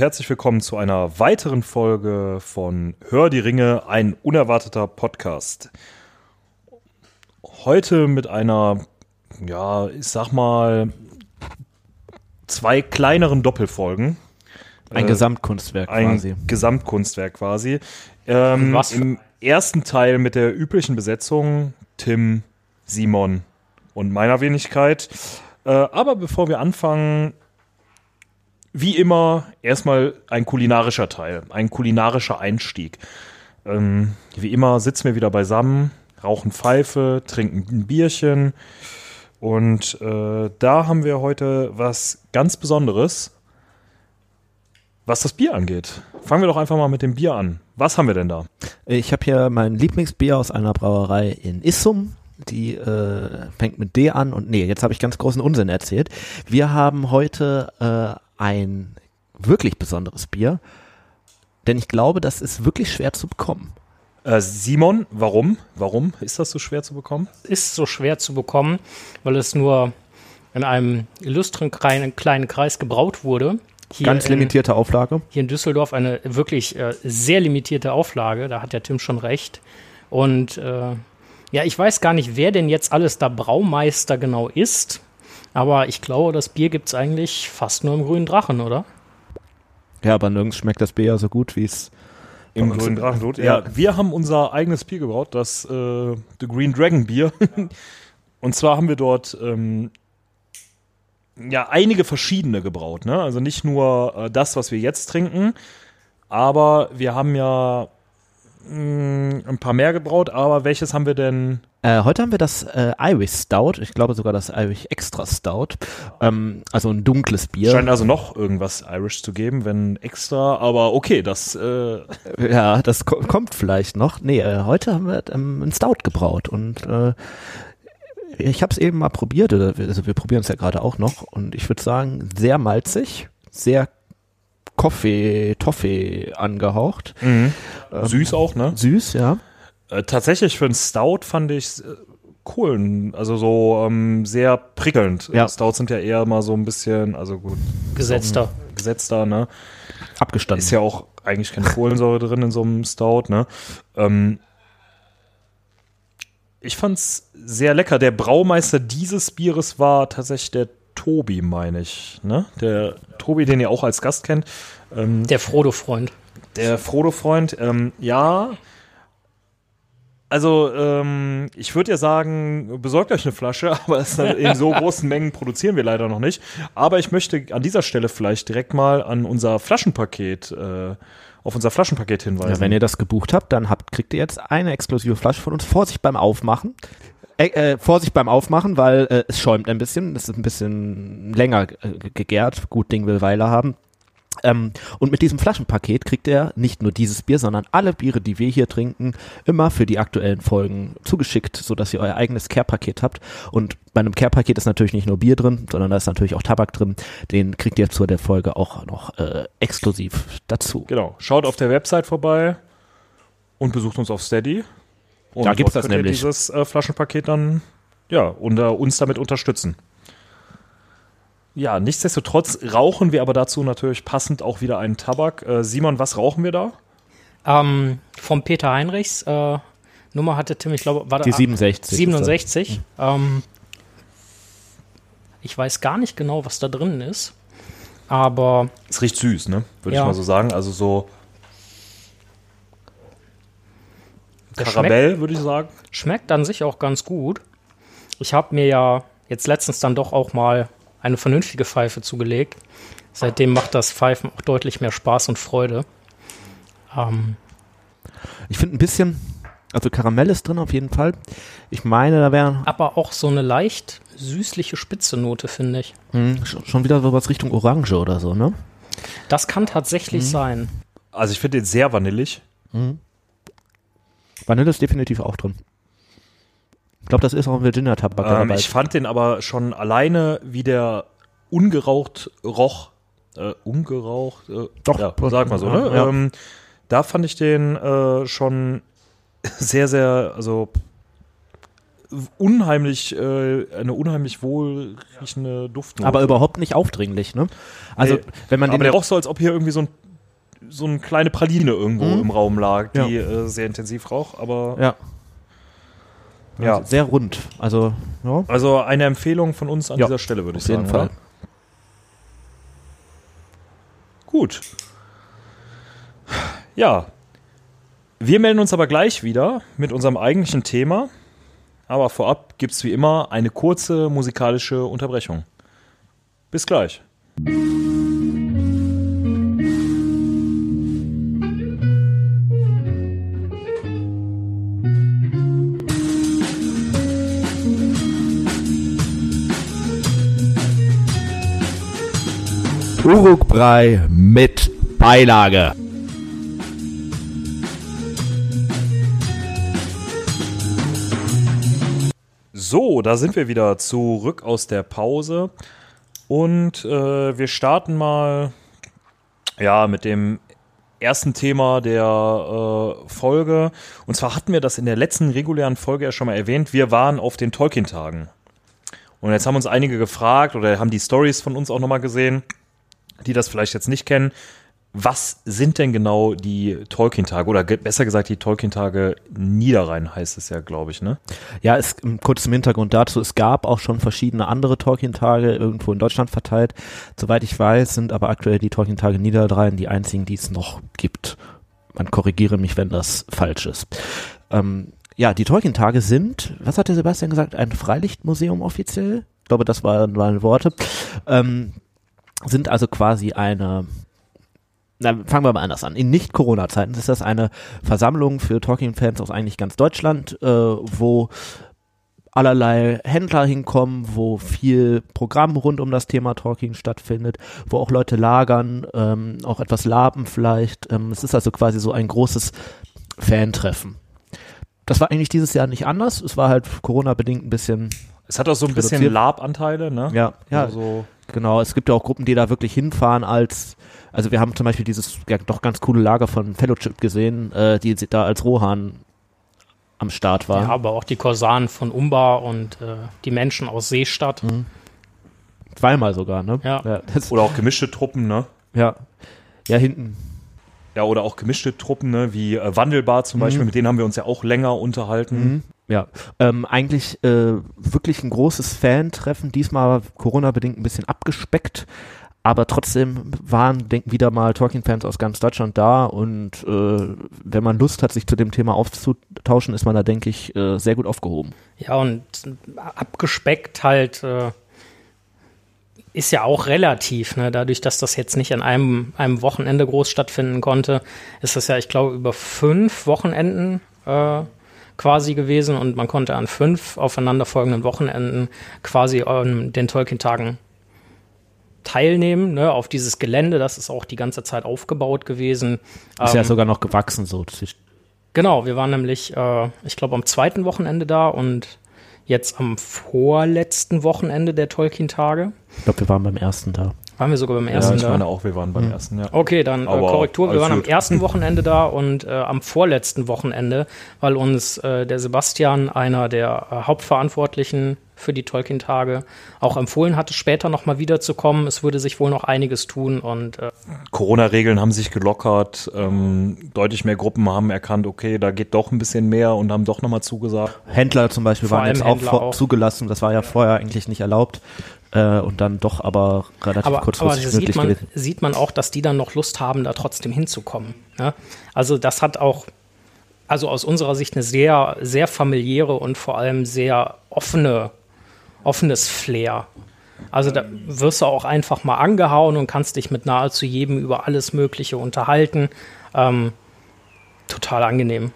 herzlich willkommen zu einer weiteren Folge von Hör die Ringe, ein unerwarteter Podcast. Heute mit einer, ja, ich sag mal, zwei kleineren Doppelfolgen. Ein Äh, Gesamtkunstwerk Ein quasi. Gesamtkunstwerk quasi. Ähm, Was Im ersten Teil mit der üblichen Besetzung Tim, Simon und meiner Wenigkeit. Äh, aber bevor wir anfangen, wie immer erstmal ein kulinarischer Teil, ein kulinarischer Einstieg. Ähm, wie immer sitzen wir wieder beisammen, rauchen Pfeife, trinken ein Bierchen. Und äh, da haben wir heute was ganz Besonderes, was das Bier angeht. Fangen wir doch einfach mal mit dem Bier an. Was haben wir denn da? Ich habe hier mein Lieblingsbier aus einer Brauerei in Issum. Die äh, fängt mit D an und nee, jetzt habe ich ganz großen Unsinn erzählt. Wir haben heute äh, ein wirklich besonderes Bier, denn ich glaube, das ist wirklich schwer zu bekommen. Äh, Simon, warum? Warum ist das so schwer zu bekommen? ist so schwer zu bekommen, weil es nur in einem illustren kleinen, kleinen Kreis gebraut wurde. Hier Ganz in, limitierte Auflage. Hier in Düsseldorf eine wirklich äh, sehr limitierte Auflage, da hat der Tim schon recht. Und äh, ja, ich weiß gar nicht, wer denn jetzt alles da Braumeister genau ist, aber ich glaube, das Bier gibt es eigentlich fast nur im grünen Drachen, oder? Ja, aber nirgends schmeckt das Bier ja so gut, wie es Im grünen im- Drachenblut. ja. Ja, wir haben unser eigenes Bier gebraut, das äh, The Green Dragon Bier. Und zwar haben wir dort ähm, ja einige verschiedene gebraut. Ne? Also nicht nur äh, das, was wir jetzt trinken, aber wir haben ja mh, ein paar mehr gebraut. Aber welches haben wir denn? Äh, heute haben wir das äh, Irish Stout, ich glaube sogar das Irish Extra Stout, ähm, also ein dunkles Bier. Scheint also noch irgendwas Irish zu geben, wenn extra. Aber okay, das äh, Ja, das ko kommt vielleicht noch. Nee, äh, heute haben wir ähm, ein Stout gebraut und äh, ich habe es eben mal probiert, oder wir- also wir probieren es ja gerade auch noch und ich würde sagen, sehr malzig, sehr Kaffee, Toffee angehaucht. Ähm, süß auch, ne? Süß, ja. Äh, tatsächlich für einen Stout fand ich äh, cool, also so ähm, sehr prickelnd. Ja. Stouts sind ja eher mal so ein bisschen, also gut, Gesetzter. gesetzter, ne? Abgestanden. Ist ja auch eigentlich keine Kohlensäure drin in so einem Stout, ne? Ähm, ich fand's sehr lecker. Der Braumeister dieses Bieres war tatsächlich der Tobi, meine ich, ne? Der Tobi, den ihr auch als Gast kennt. Ähm, Der Frodo-Freund. der Frodo-Freund, ähm, ja. Also, ähm, ich würde ja sagen, besorgt euch eine Flasche, aber es in so großen Mengen produzieren wir leider noch nicht. Aber ich möchte an dieser Stelle vielleicht direkt mal an unser Flaschenpaket, äh, auf unser Flaschenpaket hinweisen. Ja, wenn ihr das gebucht habt, dann habt, kriegt ihr jetzt eine exklusive Flasche von uns. Vorsicht beim Aufmachen. Äh, äh, Vorsicht beim Aufmachen, weil äh, es schäumt ein bisschen. Es ist ein bisschen länger äh, gegärt. Gut Ding will Weile haben. Ähm, und mit diesem Flaschenpaket kriegt ihr nicht nur dieses Bier, sondern alle Biere, die wir hier trinken, immer für die aktuellen Folgen zugeschickt, sodass ihr euer eigenes Care-Paket habt. Und bei einem Care-Paket ist natürlich nicht nur Bier drin, sondern da ist natürlich auch Tabak drin. Den kriegt ihr zu der Folge auch noch äh, exklusiv dazu. Genau. Schaut auf der Website vorbei und besucht uns auf Steady. Und Da gibt's dort das nämlich. dieses äh, Flaschenpaket dann, ja, unter uns damit unterstützen. Ja, nichtsdestotrotz rauchen wir aber dazu natürlich passend auch wieder einen Tabak. Äh, Simon, was rauchen wir da? Ähm, vom Peter Heinrichs. Äh, Nummer hatte Tim, ich glaube, war Die da 67. 67. Ähm, ich weiß gar nicht genau, was da drin ist. Aber Es riecht süß, ne? Würde Ja. ich mal so sagen. Also so der schmeckt, Karamell, würde ich sagen. schmeckt an sich auch ganz gut. Ich habe mir ja jetzt letztens dann doch auch mal eine vernünftige Pfeife zugelegt. Seitdem macht das Pfeifen auch deutlich mehr Spaß und Freude. Ähm, Ich finde ein bisschen, also Karamell ist drin auf jeden Fall. Ich meine, da wäre aber auch so eine leicht süßliche spitze Note, finde ich. hm, schon wieder so was Richtung Orange oder so, ne? Das kann tatsächlich sein. Also ich finde den sehr vanillig. Vanille ist definitiv auch drin. Ich glaube, das ist auch ein Virginia-Tabak. Ähm, dabei. ich fand den aber schon alleine, wie der ungeraucht roch, äh, ungeraucht, äh, Doch, ja, sag mal so, ne? ja. Ähm, da fand ich den äh, schon sehr, sehr, also unheimlich, äh, eine unheimlich wohlriechende Duftnote. Aber überhaupt nicht aufdringlich, ne? Also, Nee, wenn man aber den der roch so, als ob hier irgendwie so ein so eine kleine Praline irgendwo Mhm. im Raum lag, die Ja. äh, sehr intensiv rauch, aber ja. Ja. Sehr rund. Also, ja, also eine Empfehlung von uns an Ja, dieser Stelle, würde ich auf jeden sagen. Fall. Oder? Gut. Ja. Wir melden uns aber gleich wieder mit unserem eigentlichen Thema. Aber vorab gibt es wie immer eine kurze musikalische Unterbrechung. Bis gleich. Urukbrei mit Beilage. So, da sind wir wieder zurück aus der Pause. Und äh, wir starten mal ja, mit dem ersten Thema der äh, Folge. Und zwar hatten wir das in der letzten regulären Folge ja schon mal erwähnt. Wir waren auf den Tolkien-Tagen. Und jetzt haben uns einige gefragt oder haben die Stories von uns auch nochmal gesehen, die das vielleicht jetzt nicht kennen. Was sind denn genau die Tolkien-Tage? Oder besser gesagt, die Tolkien-Tage Niederrhein heißt es ja, glaube ich, ne? Ja, es, kurz zum Hintergrund dazu, es gab auch schon verschiedene andere Tolkien-Tage irgendwo in Deutschland verteilt. Soweit ich weiß, sind aber aktuell die Tolkien-Tage Niederdrhein die einzigen, die es noch gibt. Man korrigiere mich, wenn das falsch ist. Ähm, ja, die Tolkien-Tage sind, was hat der Sebastian gesagt, ein Freilichtmuseum offiziell? Ich glaube, das waren meine Worte. Ähm, sind also quasi eine na, fangen wir mal anders an. In Nicht-Corona-Zeiten ist das eine Versammlung für Tolkien-Fans aus eigentlich ganz Deutschland, äh, wo allerlei Händler hinkommen, wo viel Programm rund um das Thema Tolkien stattfindet, wo auch Leute lagern, ähm, auch etwas laben vielleicht. Ähm, es ist also quasi so ein großes Fan-Treffen. Das war eigentlich dieses Jahr nicht anders. Es war halt Corona-bedingt ein bisschen, Es hat auch so ein bisschen. Lab-Anteile, ne? ja, ja, Also, Genau, es gibt ja auch Gruppen, die da wirklich hinfahren als, also wir haben zum Beispiel dieses ja, doch ganz coole Lager von Fellowship gesehen, äh, die da als Rohan am Start waren. Ja, aber auch die Korsaren von Umba und äh, die Menschen aus Seestadt. Zweimal sogar, ne? Ja. Ja, das, oder auch gemischte Truppen, ne? ja. ja hinten. Ja, oder auch gemischte Truppen, ne? Wie äh, Wandelbar zum Beispiel, mit denen haben wir uns ja auch länger unterhalten. Ja, ähm, eigentlich äh, wirklich ein großes Fan-Treffen, diesmal Corona-bedingt ein bisschen abgespeckt, aber trotzdem waren denk, wieder mal Tolkien-Fans aus ganz Deutschland da und äh, wenn man Lust hat, sich zu dem Thema auszutauschen, ist man da, denke ich, äh, sehr gut aufgehoben. Ja, und abgespeckt halt äh, ist ja auch relativ, ne? Dadurch, dass das jetzt nicht an einem, einem Wochenende groß stattfinden konnte, ist das ja, ich glaube, über fünf Wochenenden äh, quasi gewesen und man konnte an fünf aufeinanderfolgenden Wochenenden quasi an den Tolkien-Tagen teilnehmen, ne, auf dieses Gelände, das ist auch die ganze Zeit aufgebaut gewesen. Ist ja Ähm, sogar noch gewachsen so. Genau, wir waren nämlich, äh, ich glaube, am zweiten Wochenende da und jetzt am vorletzten Wochenende der Tolkien-Tage. Ich glaube, wir waren beim ersten da. Waren wir sogar beim Ja, ersten ich da? meine auch, wir waren beim ersten, ja. Okay, dann äh, Korrektur. Wir waren am ersten Wochenende da und äh, am vorletzten Wochenende, weil uns äh, der Sebastian, einer der äh, Hauptverantwortlichen für die Tolkien-Tage, auch empfohlen hatte, später nochmal wiederzukommen. Es würde sich wohl noch einiges tun und äh, Corona-Regeln haben sich gelockert, ähm, deutlich mehr Gruppen haben erkannt, okay, da geht doch ein bisschen mehr und haben doch nochmal zugesagt. Händler zum Beispiel Vor waren jetzt auch, auch. zugelassen. Das war ja vorher eigentlich nicht erlaubt. Äh, und dann doch aber relativ aber, aber kurzfristig da sieht man, gewesen. sieht man auch, dass die dann noch Lust haben, da trotzdem hinzukommen. Ja? Also das hat auch, also aus unserer Sicht eine sehr, sehr familiäre und vor allem sehr offene, offenes Flair. Also da wirst du auch einfach mal angehauen und kannst dich mit nahezu jedem über alles Mögliche unterhalten. Ähm, total angenehm.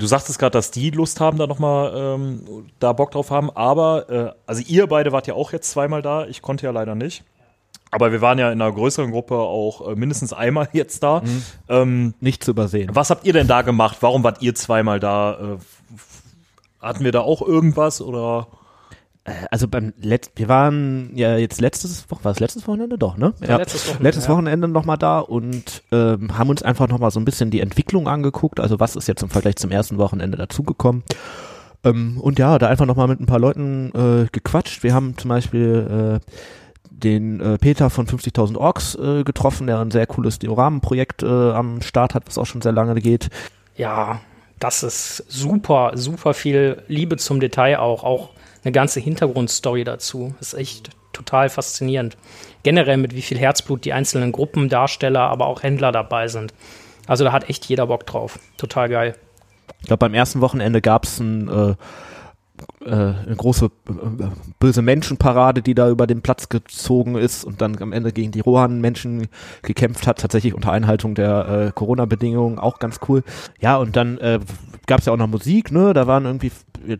Du sagtest gerade, dass die Lust haben, da nochmal ähm, da Bock drauf haben, aber äh, also ihr beide wart ja auch jetzt zweimal da, ich konnte ja leider nicht. Aber wir waren ja in einer größeren Gruppe auch äh, mindestens einmal jetzt da. Ähm, Nicht zu übersehen. was habt ihr denn da gemacht? Warum wart ihr zweimal da? Äh, hatten wir da auch irgendwas oder? Äh, also beim Let wir waren ja jetzt letztes Woche, war es letztes Wochenende doch, ne? Ja, letztes Wochenende, letztes ja. Wochenende nochmal da und ähm, haben uns einfach nochmal so ein bisschen die Entwicklung angeguckt, also was ist jetzt im Vergleich zum ersten Wochenende dazugekommen. Ähm, und ja, da einfach nochmal mit ein paar Leuten äh, gequatscht. Wir haben zum Beispiel äh, den äh, Peter von 50.000 Orks äh, getroffen, der ein sehr cooles Dioramenprojekt äh, am Start hat, was auch schon sehr lange geht. Ja, das ist super, super viel Liebe zum Detail auch, auch eine ganze Hintergrundstory dazu. Ist echt total faszinierend. Generell mit wie viel Herzblut die einzelnen Gruppen, Darsteller, aber auch Händler dabei sind. Also da hat echt jeder Bock drauf. Total geil. Ich glaube, beim ersten Wochenende gab es ein, äh, äh, eine große äh, böse Menschenparade, die da über den Platz gezogen ist und dann am Ende gegen die Rohan-Menschen gekämpft hat, tatsächlich unter Einhaltung der äh, Corona-Bedingungen, auch ganz cool. Ja, und dann äh, gab es ja auch noch Musik, ne? Da waren irgendwie,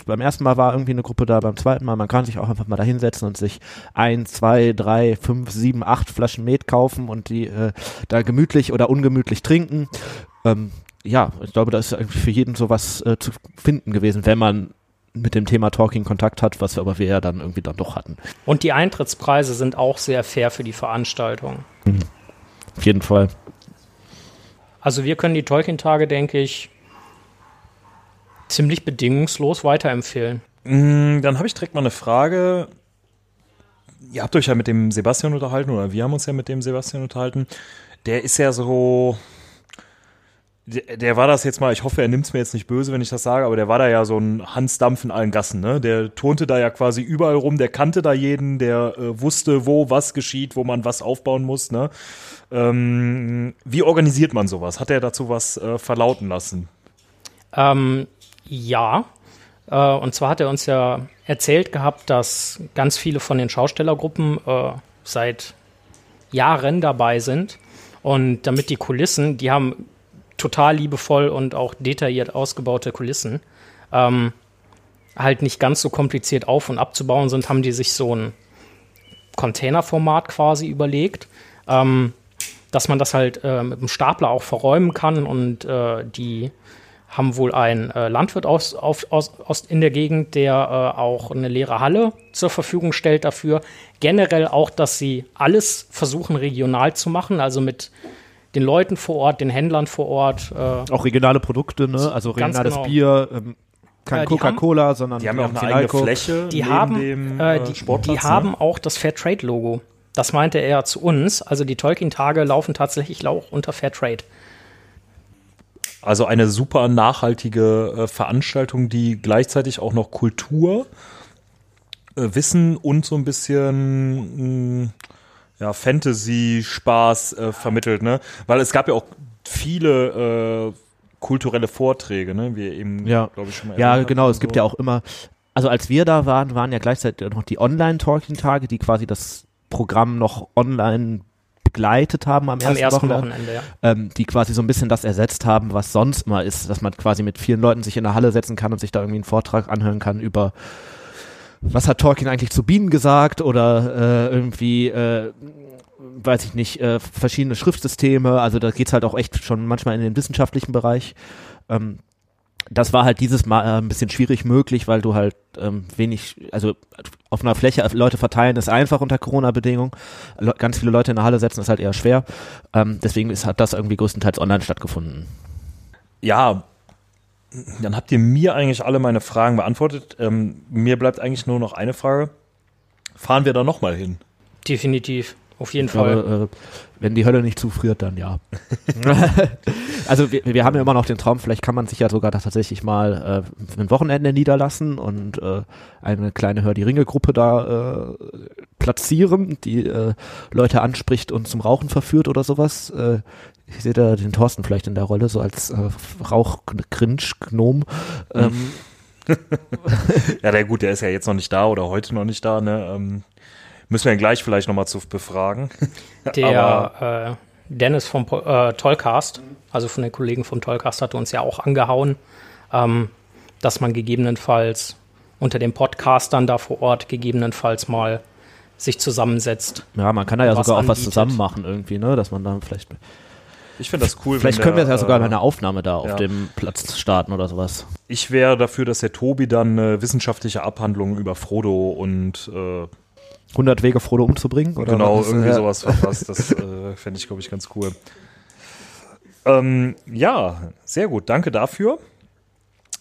beim ersten Mal war irgendwie eine Gruppe da, beim zweiten Mal, man kann sich auch einfach mal da hinsetzen und sich ein, zwei, drei, fünf, sieben, acht Flaschen Met kaufen und die äh, da gemütlich oder ungemütlich trinken. Ähm, ja, ich glaube, da ist für jeden sowas äh, zu finden gewesen, wenn man mit dem Thema Talking Kontakt hat, was wir aber wir ja dann irgendwie dann doch hatten. Und die Eintrittspreise sind auch sehr fair für die Veranstaltung. Auf jeden Fall. Also wir können die Tolkien-Tage, denke ich, ziemlich bedingungslos weiterempfehlen. Mm, Dann habe ich direkt mal eine Frage. Ihr habt euch ja mit dem Sebastian unterhalten, oder wir haben uns ja mit dem Sebastian unterhalten. Der ist ja so. Der, der war das jetzt mal, ich hoffe, er nimmt es mir jetzt nicht böse, wenn ich das sage, aber der war da ja so ein Hans Dampf in allen Gassen, ne? Der turnte da ja quasi überall rum, der kannte da jeden, der äh, wusste, wo was geschieht, wo man was aufbauen muss, ne? Ähm, wie organisiert man sowas? Hat er dazu was äh, verlauten lassen? Ähm, ja. Äh, und zwar hat er uns ja erzählt gehabt, dass ganz viele von den Schaustellergruppen äh, seit Jahren dabei sind. Und damit die Kulissen, die haben total liebevoll und auch detailliert ausgebaute Kulissen, ähm, halt nicht ganz so kompliziert auf- und abzubauen sind, haben die sich so ein Containerformat quasi überlegt. Ähm, dass man das halt äh, mit dem Stapler auch verräumen kann und äh, die haben wohl einen äh, Landwirt aus, auf, aus, aus in der Gegend, der äh, auch eine leere Halle zur Verfügung stellt dafür. Generell auch, dass sie alles versuchen regional zu machen, also mit den Leuten vor Ort, den Händlern vor Ort. Äh, Auch regionale Produkte, ne? Also Ganz regionales genau. Bier, ähm, kein Äh, die Coca-Cola, sondern Die haben ja auch eine eigene Fläche die haben, dem äh, äh, die, Sportplatz. die ne? haben auch das Fairtrade-Logo. Das meinte er zu uns. Also die Tolkien-Tage laufen tatsächlich auch unter Fairtrade. Also eine super nachhaltige äh, Veranstaltung, die gleichzeitig auch noch Kultur, äh, Wissen und so ein bisschen mh, ja, Fantasy, Spaß äh, vermittelt, ne? Weil es gab ja auch viele äh, kulturelle Vorträge, ne? Wie eben, Ja. glaube ich, schon mal Ja, genau, es und gibt so. ja auch immer, also als wir da waren, waren ja gleichzeitig noch die Online-Talking-Tage, die quasi das Programm noch online begleitet haben am ersten, Am ersten Wochenende. Wochenende, ja. ähm, die quasi so ein bisschen das ersetzt haben, was sonst immer ist, dass man quasi mit vielen Leuten sich in der Halle setzen kann und sich da irgendwie einen Vortrag anhören kann über was hat Tolkien eigentlich zu Bienen gesagt oder äh, irgendwie äh, weiß ich nicht, äh, verschiedene Schriftsysteme, also da geht's halt auch echt schon manchmal in den wissenschaftlichen Bereich. Ähm, das war halt dieses Mal äh, ein bisschen schwierig möglich, weil du halt ähm, wenig, also auf einer Fläche Leute verteilen ist einfach unter Corona-Bedingungen. Le ganz viele Leute in der Halle setzen ist halt eher schwer. Ähm, deswegen ist, hat das irgendwie größtenteils online stattgefunden. Ja, dann habt ihr mir eigentlich alle meine Fragen beantwortet. Ähm, mir bleibt eigentlich nur noch eine Frage. Fahren wir da nochmal hin? Definitiv. Auf jeden Ich Fall. glaube, äh, wenn die Hölle nicht zufriert, dann ja. also wir, wir haben ja immer noch den Traum, vielleicht kann man sich ja sogar tatsächlich mal äh, ein Wochenende niederlassen und äh, eine kleine Hör die Ringe-Gruppe da äh, platzieren, die äh, Leute anspricht und zum Rauchen verführt oder sowas. Ich sehe da den Thorsten vielleicht in der Rolle, so als äh, Rauch-Cringe-Gnom. Ähm, Ja, der gut, der ist ja jetzt noch nicht da oder heute noch nicht da, ne? Ähm, müssen wir ihn gleich vielleicht nochmal zu befragen. Der äh, Dennis vom äh, Tollcast, also von den Kollegen vom Tollcast, hatte uns ja auch angehauen, ähm, dass man gegebenenfalls unter den Podcastern da vor Ort gegebenenfalls mal sich zusammensetzt. ja, man kann da ja sogar auch was anbietet. zusammen machen irgendwie, ne, dass man dann vielleicht Ich finde das cool. Vielleicht wenn können wir der, es ja sogar äh, bei einer Aufnahme da auf ja. dem Platz starten oder sowas. Ich wäre dafür, dass der Tobi dann eine wissenschaftliche Abhandlung über Frodo und äh, 100 Wege, Frodo umzubringen? Oder genau, was? irgendwie Ja. sowas verfasst. Das äh, fände ich, glaube ich, ganz cool. Ähm, ja, sehr gut. Danke dafür.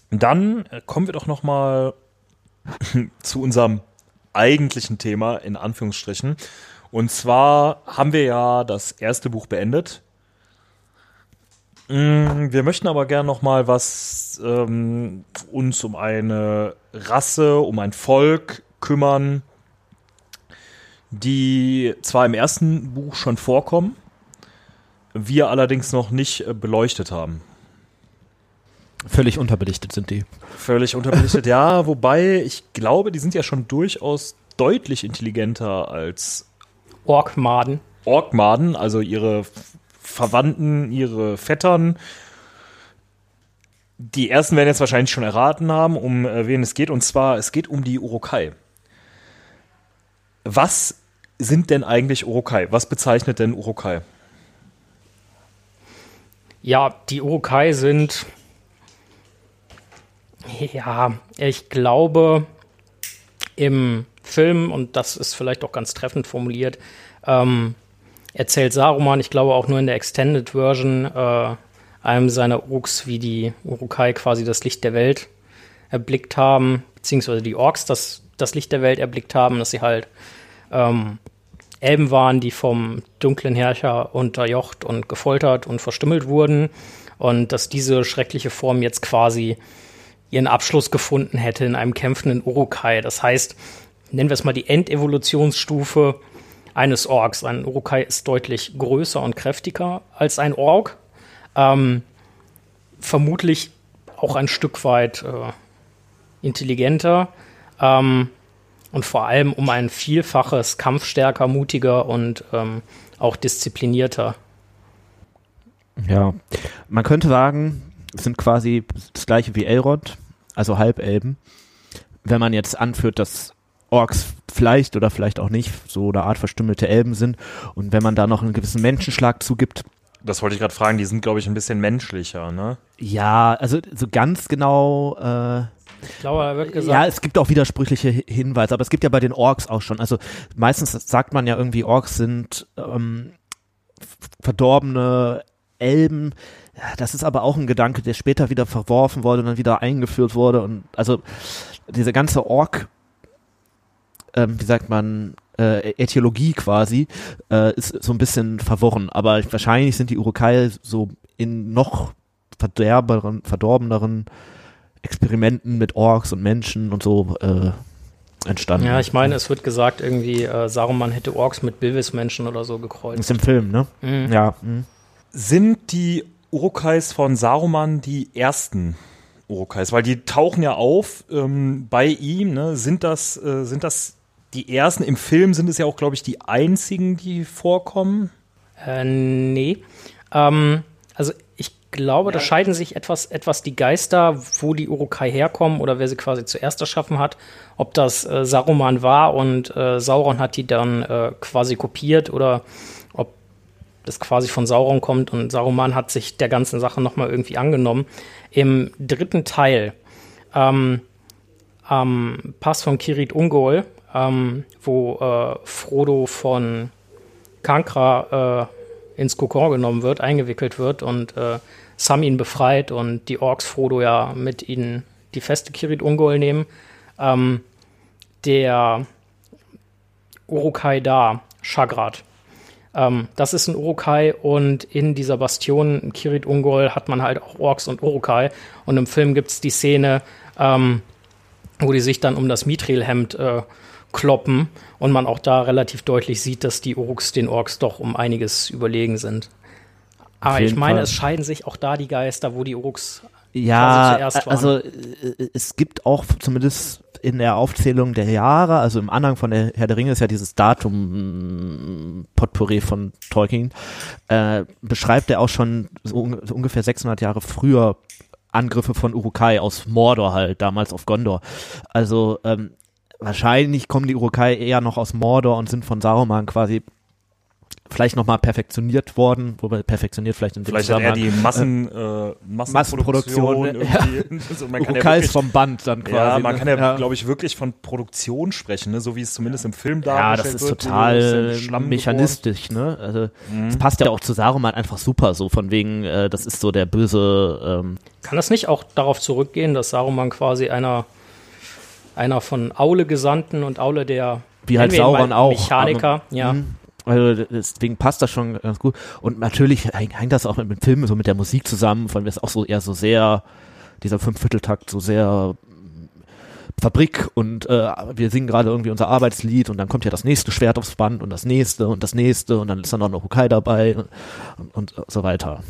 Dann äh, kommen wir doch noch mal zu unserem eigentlichen Thema, in Anführungsstrichen. Und zwar haben wir ja das erste Buch beendet. Mm, Wir möchten aber gern noch mal was ähm, uns um eine Rasse, um ein Volk kümmern, die zwar im ersten Buch schon vorkommen, wir allerdings noch nicht äh, beleuchtet haben. Völlig unterbelichtet sind die. Völlig unterbelichtet, ja, wobei ich glaube, die sind ja schon durchaus deutlich intelligenter als Orkmaden. Orkmaden, also ihre Verwandten, ihre Vettern. Die ersten werden jetzt wahrscheinlich schon erraten haben, um äh, wen es geht. Und zwar, es geht um die Urukai. Was sind denn eigentlich Urukai? Was bezeichnet denn Urukai? Ja, die Urukai sind. Ja, ich glaube, im Film, und das ist vielleicht auch ganz treffend formuliert, ähm, erzählt Saruman, ich glaube auch nur in der Extended Version, äh, einem seiner Uruks, wie die Urukai quasi das Licht der Welt erblickt haben, beziehungsweise die Orks das, das Licht der Welt erblickt haben, dass sie halt ähm, Elben waren, die vom dunklen Herrscher unterjocht und gefoltert und verstümmelt wurden und dass diese schreckliche Form jetzt quasi ihren Abschluss gefunden hätte in einem kämpfenden Urukai. Das heißt, nennen wir es mal die Endevolutionsstufe eines Orks. Ein Urukai ist deutlich größer und kräftiger als ein Ork. Ähm, vermutlich auch ein Stück weit äh, intelligenter. Ähm, und vor allem um ein Vielfaches kampfstärker, mutiger und ähm, auch disziplinierter. Ja, man könnte sagen, es sind quasi das gleiche wie Elrond, also Halbelben. Wenn man jetzt anführt, dass Orks vielleicht oder vielleicht auch nicht so eine Art verstümmelte Elben sind und wenn man da noch einen gewissen Menschenschlag zugibt, Das wollte ich gerade fragen, die sind, glaube ich, ein bisschen menschlicher, ne? ja, also so ganz genau äh, Ich glaube, da wird gesagt, Ja, es gibt auch widersprüchliche Hi- Hinweise, aber es gibt ja bei den Orks auch schon. Also meistens sagt man ja irgendwie, Orks sind ähm, verdorbene Elben. Ja, Das ist aber auch ein Gedanke, der später wieder verworfen wurde und dann wieder eingeführt wurde. Und also diese ganze Ork, ähm, wie sagt man, äh, Äthiologie quasi, äh, ist so ein bisschen verworren. Aber wahrscheinlich sind die Urukai so in noch verderberen, verdorbeneren Experimenten mit Orks und Menschen und so äh, entstanden. ja, ich meine, es wird gesagt, irgendwie äh, Saruman hätte Orks mit Bilvis-Menschen oder so gekreuzt. ist im Film, ne? Mhm. Ja. mhm. Sind die Urukais von Saruman die ersten Urukais? Weil die tauchen ja auf ähm, bei ihm, ne? Sind das, äh, sind das die ersten? Im Film sind es ja auch, glaube ich, die einzigen, die vorkommen. Äh, nee. Ähm, also ich glaube, da scheiden sich etwas, etwas die Geister, wo die Urukai herkommen oder wer sie quasi zuerst erschaffen hat. Ob das äh, Saruman war und äh, Sauron hat die dann äh, quasi kopiert oder ob das quasi von Sauron kommt und Saruman hat sich der ganzen Sache nochmal irgendwie angenommen. Im dritten Teil ähm, am Pass von Kirit Ungol, ähm, wo äh, Frodo von Kankra äh, ins Kokon genommen wird, eingewickelt wird und äh, Sam ihn befreit und die Orks Frodo ja mit ihnen die feste Kirit Ungol nehmen. Ähm, der Urukai da, Shagrat. Ähm, das ist ein Urukai und in dieser Bastion Kirit Ungol hat man halt auch Orks und Urukai. Und im Film gibt es die Szene, ähm, wo die sich dann um das Mithril-Hemd äh, kloppen und man auch da relativ deutlich sieht, dass die Uruks den Orks doch um einiges überlegen sind. Aber ich meine, Fall. es scheiden sich auch da die Geister, wo die Uruks Ja, zuerst waren. also äh, es gibt auch zumindest in der Aufzählung der Jahre, also im Anhang von der Herr der Ringe ist ja dieses Datum Potpourri von Tolkien, äh, beschreibt er auch schon so ungefähr 600 Jahre früher Angriffe von Urukai aus Mordor halt, damals auf Gondor. Also ähm, wahrscheinlich kommen die Urukai eher noch aus Mordor und sind von Saruman quasi vielleicht nochmal perfektioniert worden, wobei perfektioniert vielleicht in dem Vielleicht hat er die Massen, äh, Massenproduktion. Massenproduktion, irgendwie. Also man kann ja wirklich, vom Band dann quasi. ja, man ne? kann ja, glaube ich, wirklich von Produktion sprechen, ne? so wie es zumindest im Film Ja, dargestellt das ist wird. total das mechanistisch, ne? Also Mhm. es passt ja auch zu Saruman einfach super, so von wegen, äh, das ist so der böse, ähm, Kann das nicht auch darauf zurückgehen, dass Saruman quasi einer, einer von Aule Gesandten und Aule der wie halt Sauron auch. Mechaniker, ja. Mhm. Also deswegen passt das schon ganz gut. Und natürlich hängt das auch mit dem Film, so mit der Musik zusammen, von mir ist auch so eher so sehr, dieser Fünfvierteltakt so sehr mm, Fabrik und äh, wir singen gerade irgendwie unser Arbeitslied und dann kommt ja das nächste Schwert aufs Band und das nächste und das nächste und dann ist dann noch Hokai dabei und, und so weiter.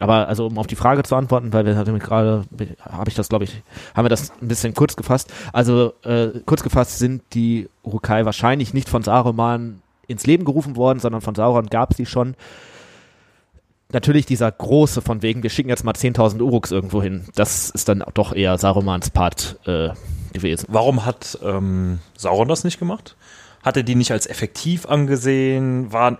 Aber also um auf die Frage zu antworten, weil wir hatten gerade, habe ich das glaube ich, haben wir das ein bisschen kurz gefasst. Also äh, kurz gefasst sind die Urukai wahrscheinlich nicht von Saruman ins Leben gerufen worden, sondern von Sauron gab sie schon. Natürlich dieser große von wegen, wir schicken jetzt mal 10.000 Uruks irgendwo hin. Das ist dann doch eher Sarumans Part äh, gewesen. Warum hat ähm, Sauron das nicht gemacht? Hat er die nicht als effektiv angesehen? War,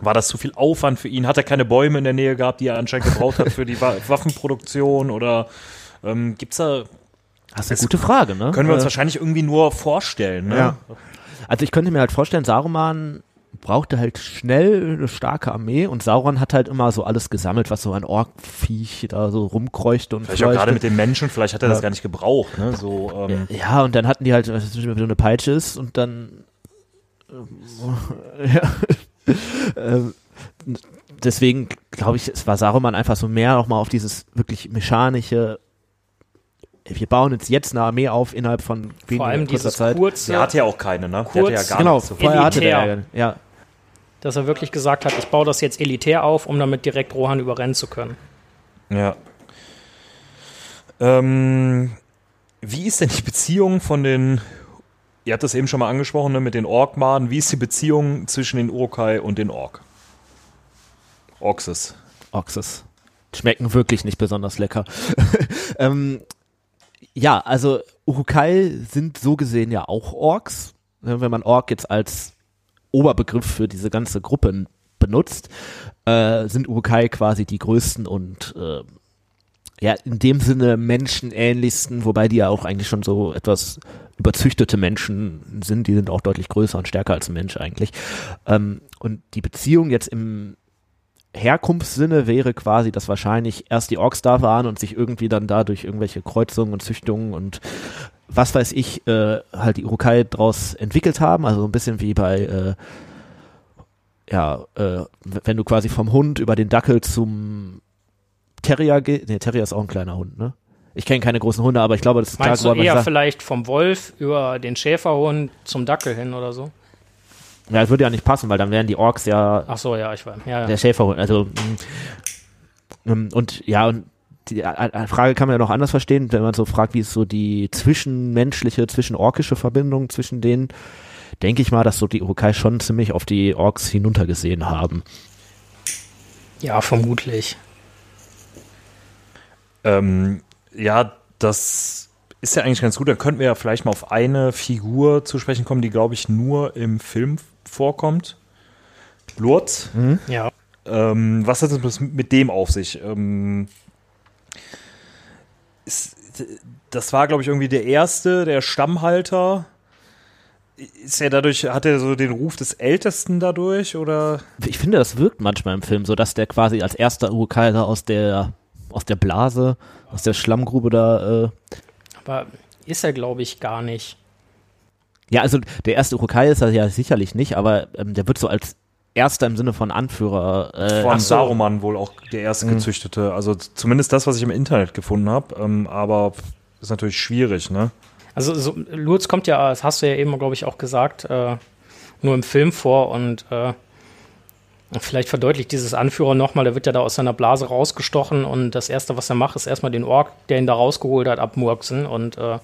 war das zu viel Aufwand für ihn? Hat er keine Bäume in der Nähe gehabt, die er anscheinend gebraucht hat für die Wa Waffenproduktion? Oder ähm, gibt's da, Das ist eine gute Frage, ne? können wir uns Äh, wahrscheinlich irgendwie nur vorstellen, ne? Ja. Also ich könnte mir halt vorstellen, Saruman brauchte halt schnell eine starke Armee und Sauron hat halt immer so alles gesammelt, was so ein Orkviech da so rumkreuchte und Vielleicht auch gerade mit den Menschen, vielleicht hat er das Ja. gar nicht gebraucht, ne? So, ähm, Ja, und dann hatten die halt, wenn so eine Peitsche ist und dann ähm, ja. Ähm, deswegen glaube ich, es war Saruman einfach so mehr nochmal auf dieses wirklich mechanische wir bauen jetzt jetzt eine Armee auf innerhalb von Vor weniger allem dieses Zeit. kurze, der hatte ja auch keine, ne? Der hatte ja Kurz- gar genau, nichts. vorher hatte der ja, dass er wirklich gesagt hat, ich baue das jetzt elitär auf, um damit direkt Rohan überrennen zu können. Ja. Ähm, wie ist denn die Beziehung von den, ihr habt das eben schon mal angesprochen, ne, mit den Orkmaden, wie ist die Beziehung zwischen den Urukai und den Ork? Orkses. Oxes. Schmecken wirklich nicht besonders lecker. ähm, ja, also Urukai sind so gesehen ja auch Orks. Ne, Wenn man Ork jetzt als Oberbegriff für diese ganze Gruppe benutzt, äh, sind Urukai quasi die größten und äh, ja, in dem Sinne menschenähnlichsten, wobei die ja auch eigentlich schon so etwas überzüchtete Menschen sind, die sind auch deutlich größer und stärker als ein Mensch eigentlich. Ähm, und die Beziehung jetzt im Herkunftssinne wäre quasi, dass wahrscheinlich erst die Orks da waren und sich irgendwie dann dadurch irgendwelche Kreuzungen und Züchtungen und was weiß ich, äh, halt die Urukai draus entwickelt haben. Also so ein bisschen wie bei, äh, ja, äh, wenn du quasi vom Hund über den Dackel zum Terrier gehst. Nee, Terrier ist auch ein kleiner Hund, ne? Ich kenne keine großen Hunde, aber ich glaube, das ist Meinst du geworden. eher vielleicht vom Wolf über den Schäferhund zum Dackel hin oder so? Ja, das würde ja nicht passen, weil dann wären die Orks ja Ach so, ja, ich weiß. Ja, der ja. Schäferhund. Also mm, mm, und ja, und die Frage kann man ja noch anders verstehen, wenn man so fragt, wie ist so die zwischenmenschliche, zwischenorkische Verbindung zwischen denen, denke ich mal, dass so die Urukai schon ziemlich auf die Orks hinuntergesehen haben. ja, vermutlich. Ähm, ja, das ist ja eigentlich ganz gut. Da könnten wir ja vielleicht mal auf eine Figur zu sprechen kommen, die, glaube ich, nur im Film vorkommt. Lurz. Ja. Ähm, was hat es mit dem auf sich? Ähm, ist, das war, glaube ich, irgendwie der erste, der Stammhalter. Ist er dadurch, hat er so den Ruf des Ältesten dadurch oder? Ich finde, das wirkt manchmal im Film so, dass der quasi als erster Urukai da aus der aus der Blase, aus der Schlammgrube da äh, Aber ist er, glaube ich, gar nicht. Ja, also der erste Urukai ist er ja sicherlich nicht, aber ähm, der wird so als erster im Sinne von Anführer. Äh, Von ach so. Saruman wohl auch der erste gezüchtete. Also zumindest das, was ich im Internet gefunden habe. Ähm, aber ist natürlich schwierig, ne? Also so, Lurz kommt ja, das hast du ja eben, glaube ich, auch gesagt, äh, nur im Film vor und äh, vielleicht verdeutlicht dieses Anführer nochmal, der wird ja da aus seiner Blase rausgestochen und das Erste, was er macht, ist erstmal den Ork, der ihn da rausgeholt hat, abmurksen und äh,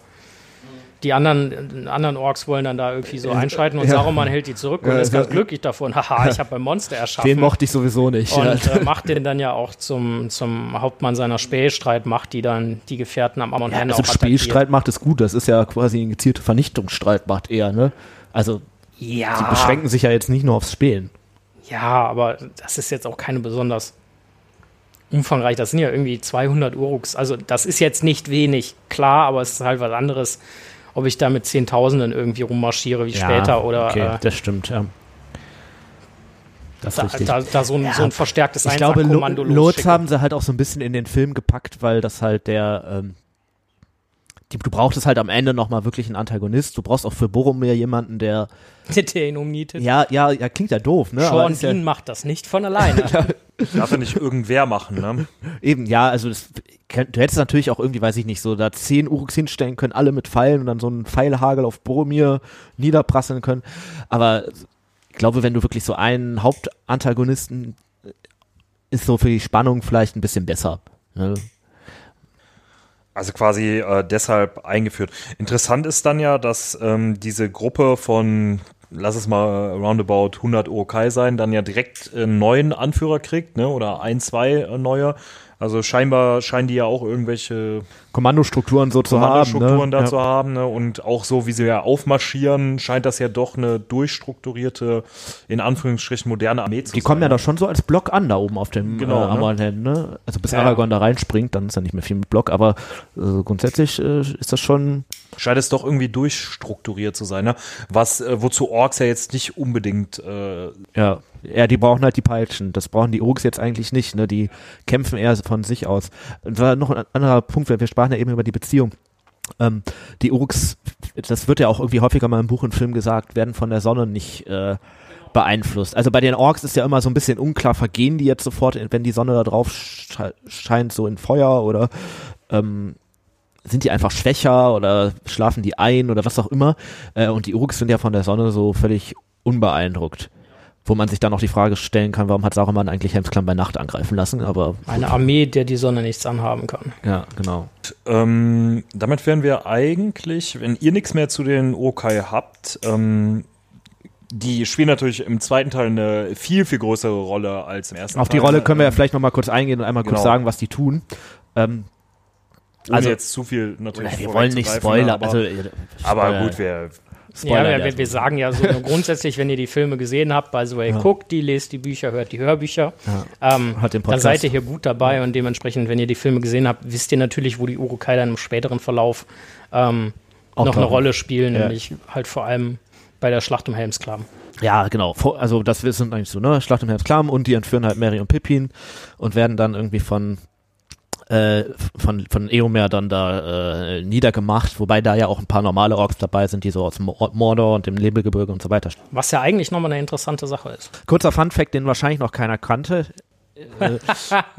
die anderen, anderen Orks wollen dann da irgendwie so einschreiten und Ja. Saruman hält die zurück und Ja, ist ganz ja. glücklich davon. Haha, ich habe ein Monster erschaffen. Den mochte ich sowieso nicht. und äh, macht den dann ja auch zum, zum Hauptmann seiner Spähstreit, macht die dann die Gefährten am Amon Ja, Hen also auch. Spielstreit macht es gut, das ist ja quasi eine gezielte Vernichtungsstreit macht eher, ne? Also Ja. Die beschränken sich ja jetzt nicht nur aufs Spielen. Ja, aber das ist jetzt auch keine besonders umfangreich. Das sind ja irgendwie 200 Uruks. Also das ist jetzt nicht wenig, klar, aber es ist halt was anderes, ob ich da mit Zehntausenden irgendwie rummarschiere wie Ja, später oder okay, äh, das stimmt, ja. Das ist da, da, da so, ein, Ja, so ein verstärktes ich glaube, Lo- Einsatzkommando Lotz losschicken. haben sie halt auch so ein bisschen in den Film gepackt, weil das halt der, ähm, du brauchtest halt am Ende nochmal wirklich einen Antagonist. Du brauchst auch für Boromir jemanden, der, der ihn umnietet. ja, ja, ja, klingt ja doof, ne? Sean ist ja, macht das nicht von alleine. Darf ja nicht irgendwer machen, ne? eben, ja, also das, du hättest natürlich auch irgendwie, weiß ich nicht, so da zehn Uruks hinstellen können, alle mit Pfeilen und dann so einen Pfeilhagel auf Boromir niederprasseln können. Aber ich glaube, wenn du wirklich so einen Hauptantagonisten ist so für die Spannung vielleicht ein bisschen besser. Ne? Also quasi äh, deshalb eingeführt. Interessant ist dann ja, dass ähm, diese Gruppe von, lass es mal roundabout 100 Urukai sein, dann ja direkt einen neuen Anführer kriegt, ne? Oder ein, zwei äh, neue. Also scheinbar scheinen die ja auch irgendwelche Kommandostrukturen so zu haben. Kommandostrukturen Ne? da Ja. zu haben. Ne? Und auch so, wie sie ja aufmarschieren, scheint das ja doch eine durchstrukturierte, in Anführungsstrichen moderne Armee zu Die sein. kommen ja doch schon so als Block an da oben auf dem Genau, äh, ne? Amalhen, ne? Also bis Ja. Aragorn da reinspringt, dann ist ja nicht mehr viel mit Block, aber äh, grundsätzlich äh, ist das schon Scheint es doch irgendwie durchstrukturiert zu sein, ne? Was, äh, wozu Orks ja jetzt nicht unbedingt äh, Ja, ja, die brauchen halt die Peitschen. Das brauchen die Orks jetzt eigentlich nicht. Ne? Die kämpfen eher von sich aus. Und war noch ein anderer Punkt, weil wir sprachen ja eben über die Beziehung. Ähm, die Orks, das wird ja auch irgendwie häufiger mal im Buch und Film gesagt, werden von der Sonne nicht äh, beeinflusst. Also bei den Orks ist ja immer so ein bisschen unklar, vergehen die jetzt sofort, wenn die Sonne da drauf sche- scheint, so in Feuer oder ähm, sind die einfach schwächer oder schlafen die ein oder was auch immer. Äh, und die Uruks sind ja von der Sonne so völlig unbeeindruckt. Wo man sich dann noch die Frage stellen kann, warum hat Saruman eigentlich Helmsklamm bei Nacht angreifen lassen? Aber Eine Armee, der die Sonne nichts anhaben kann. ja, genau. Ähm, damit wären wir eigentlich, wenn ihr nichts mehr zu den Urukai habt, ähm, die spielen natürlich im zweiten Teil eine viel, viel größere Rolle als im ersten Auf die Teil. Rolle können wir ja Ähm, vielleicht noch mal kurz eingehen und einmal kurz genau. sagen, was die tun. Ähm, also- jetzt zu viel natürlich wir wollen nicht spoilern. Aber, Also, aber gut, wir, Spoiler ja, wir, wir sagen ja so grundsätzlich, wenn ihr die Filme gesehen habt, by the way, Ja. guckt die, lest die Bücher, hört die Hörbücher. Ähm, Hört den dann seid ihr hier gut dabei und dementsprechend, wenn ihr die Filme gesehen habt, wisst ihr natürlich, wo die Urukai dann im späteren Verlauf ähm, noch eine tauchen. Rolle spielen, Ja. nämlich halt vor allem bei der Schlacht um Helmsklamm. Ja, genau. Also das wissen eigentlich so, ne? Schlacht im Herzklamm und die entführen halt Mary und Pippin und werden dann irgendwie von äh, von, von Eomer dann da äh, niedergemacht, wobei da ja auch ein paar normale Orks dabei sind, die so aus Mordor und dem Nebelgebirge und so weiter. Was ja eigentlich nochmal eine interessante Sache ist. Kurzer Fun-Fact, den wahrscheinlich noch keiner kannte. Äh,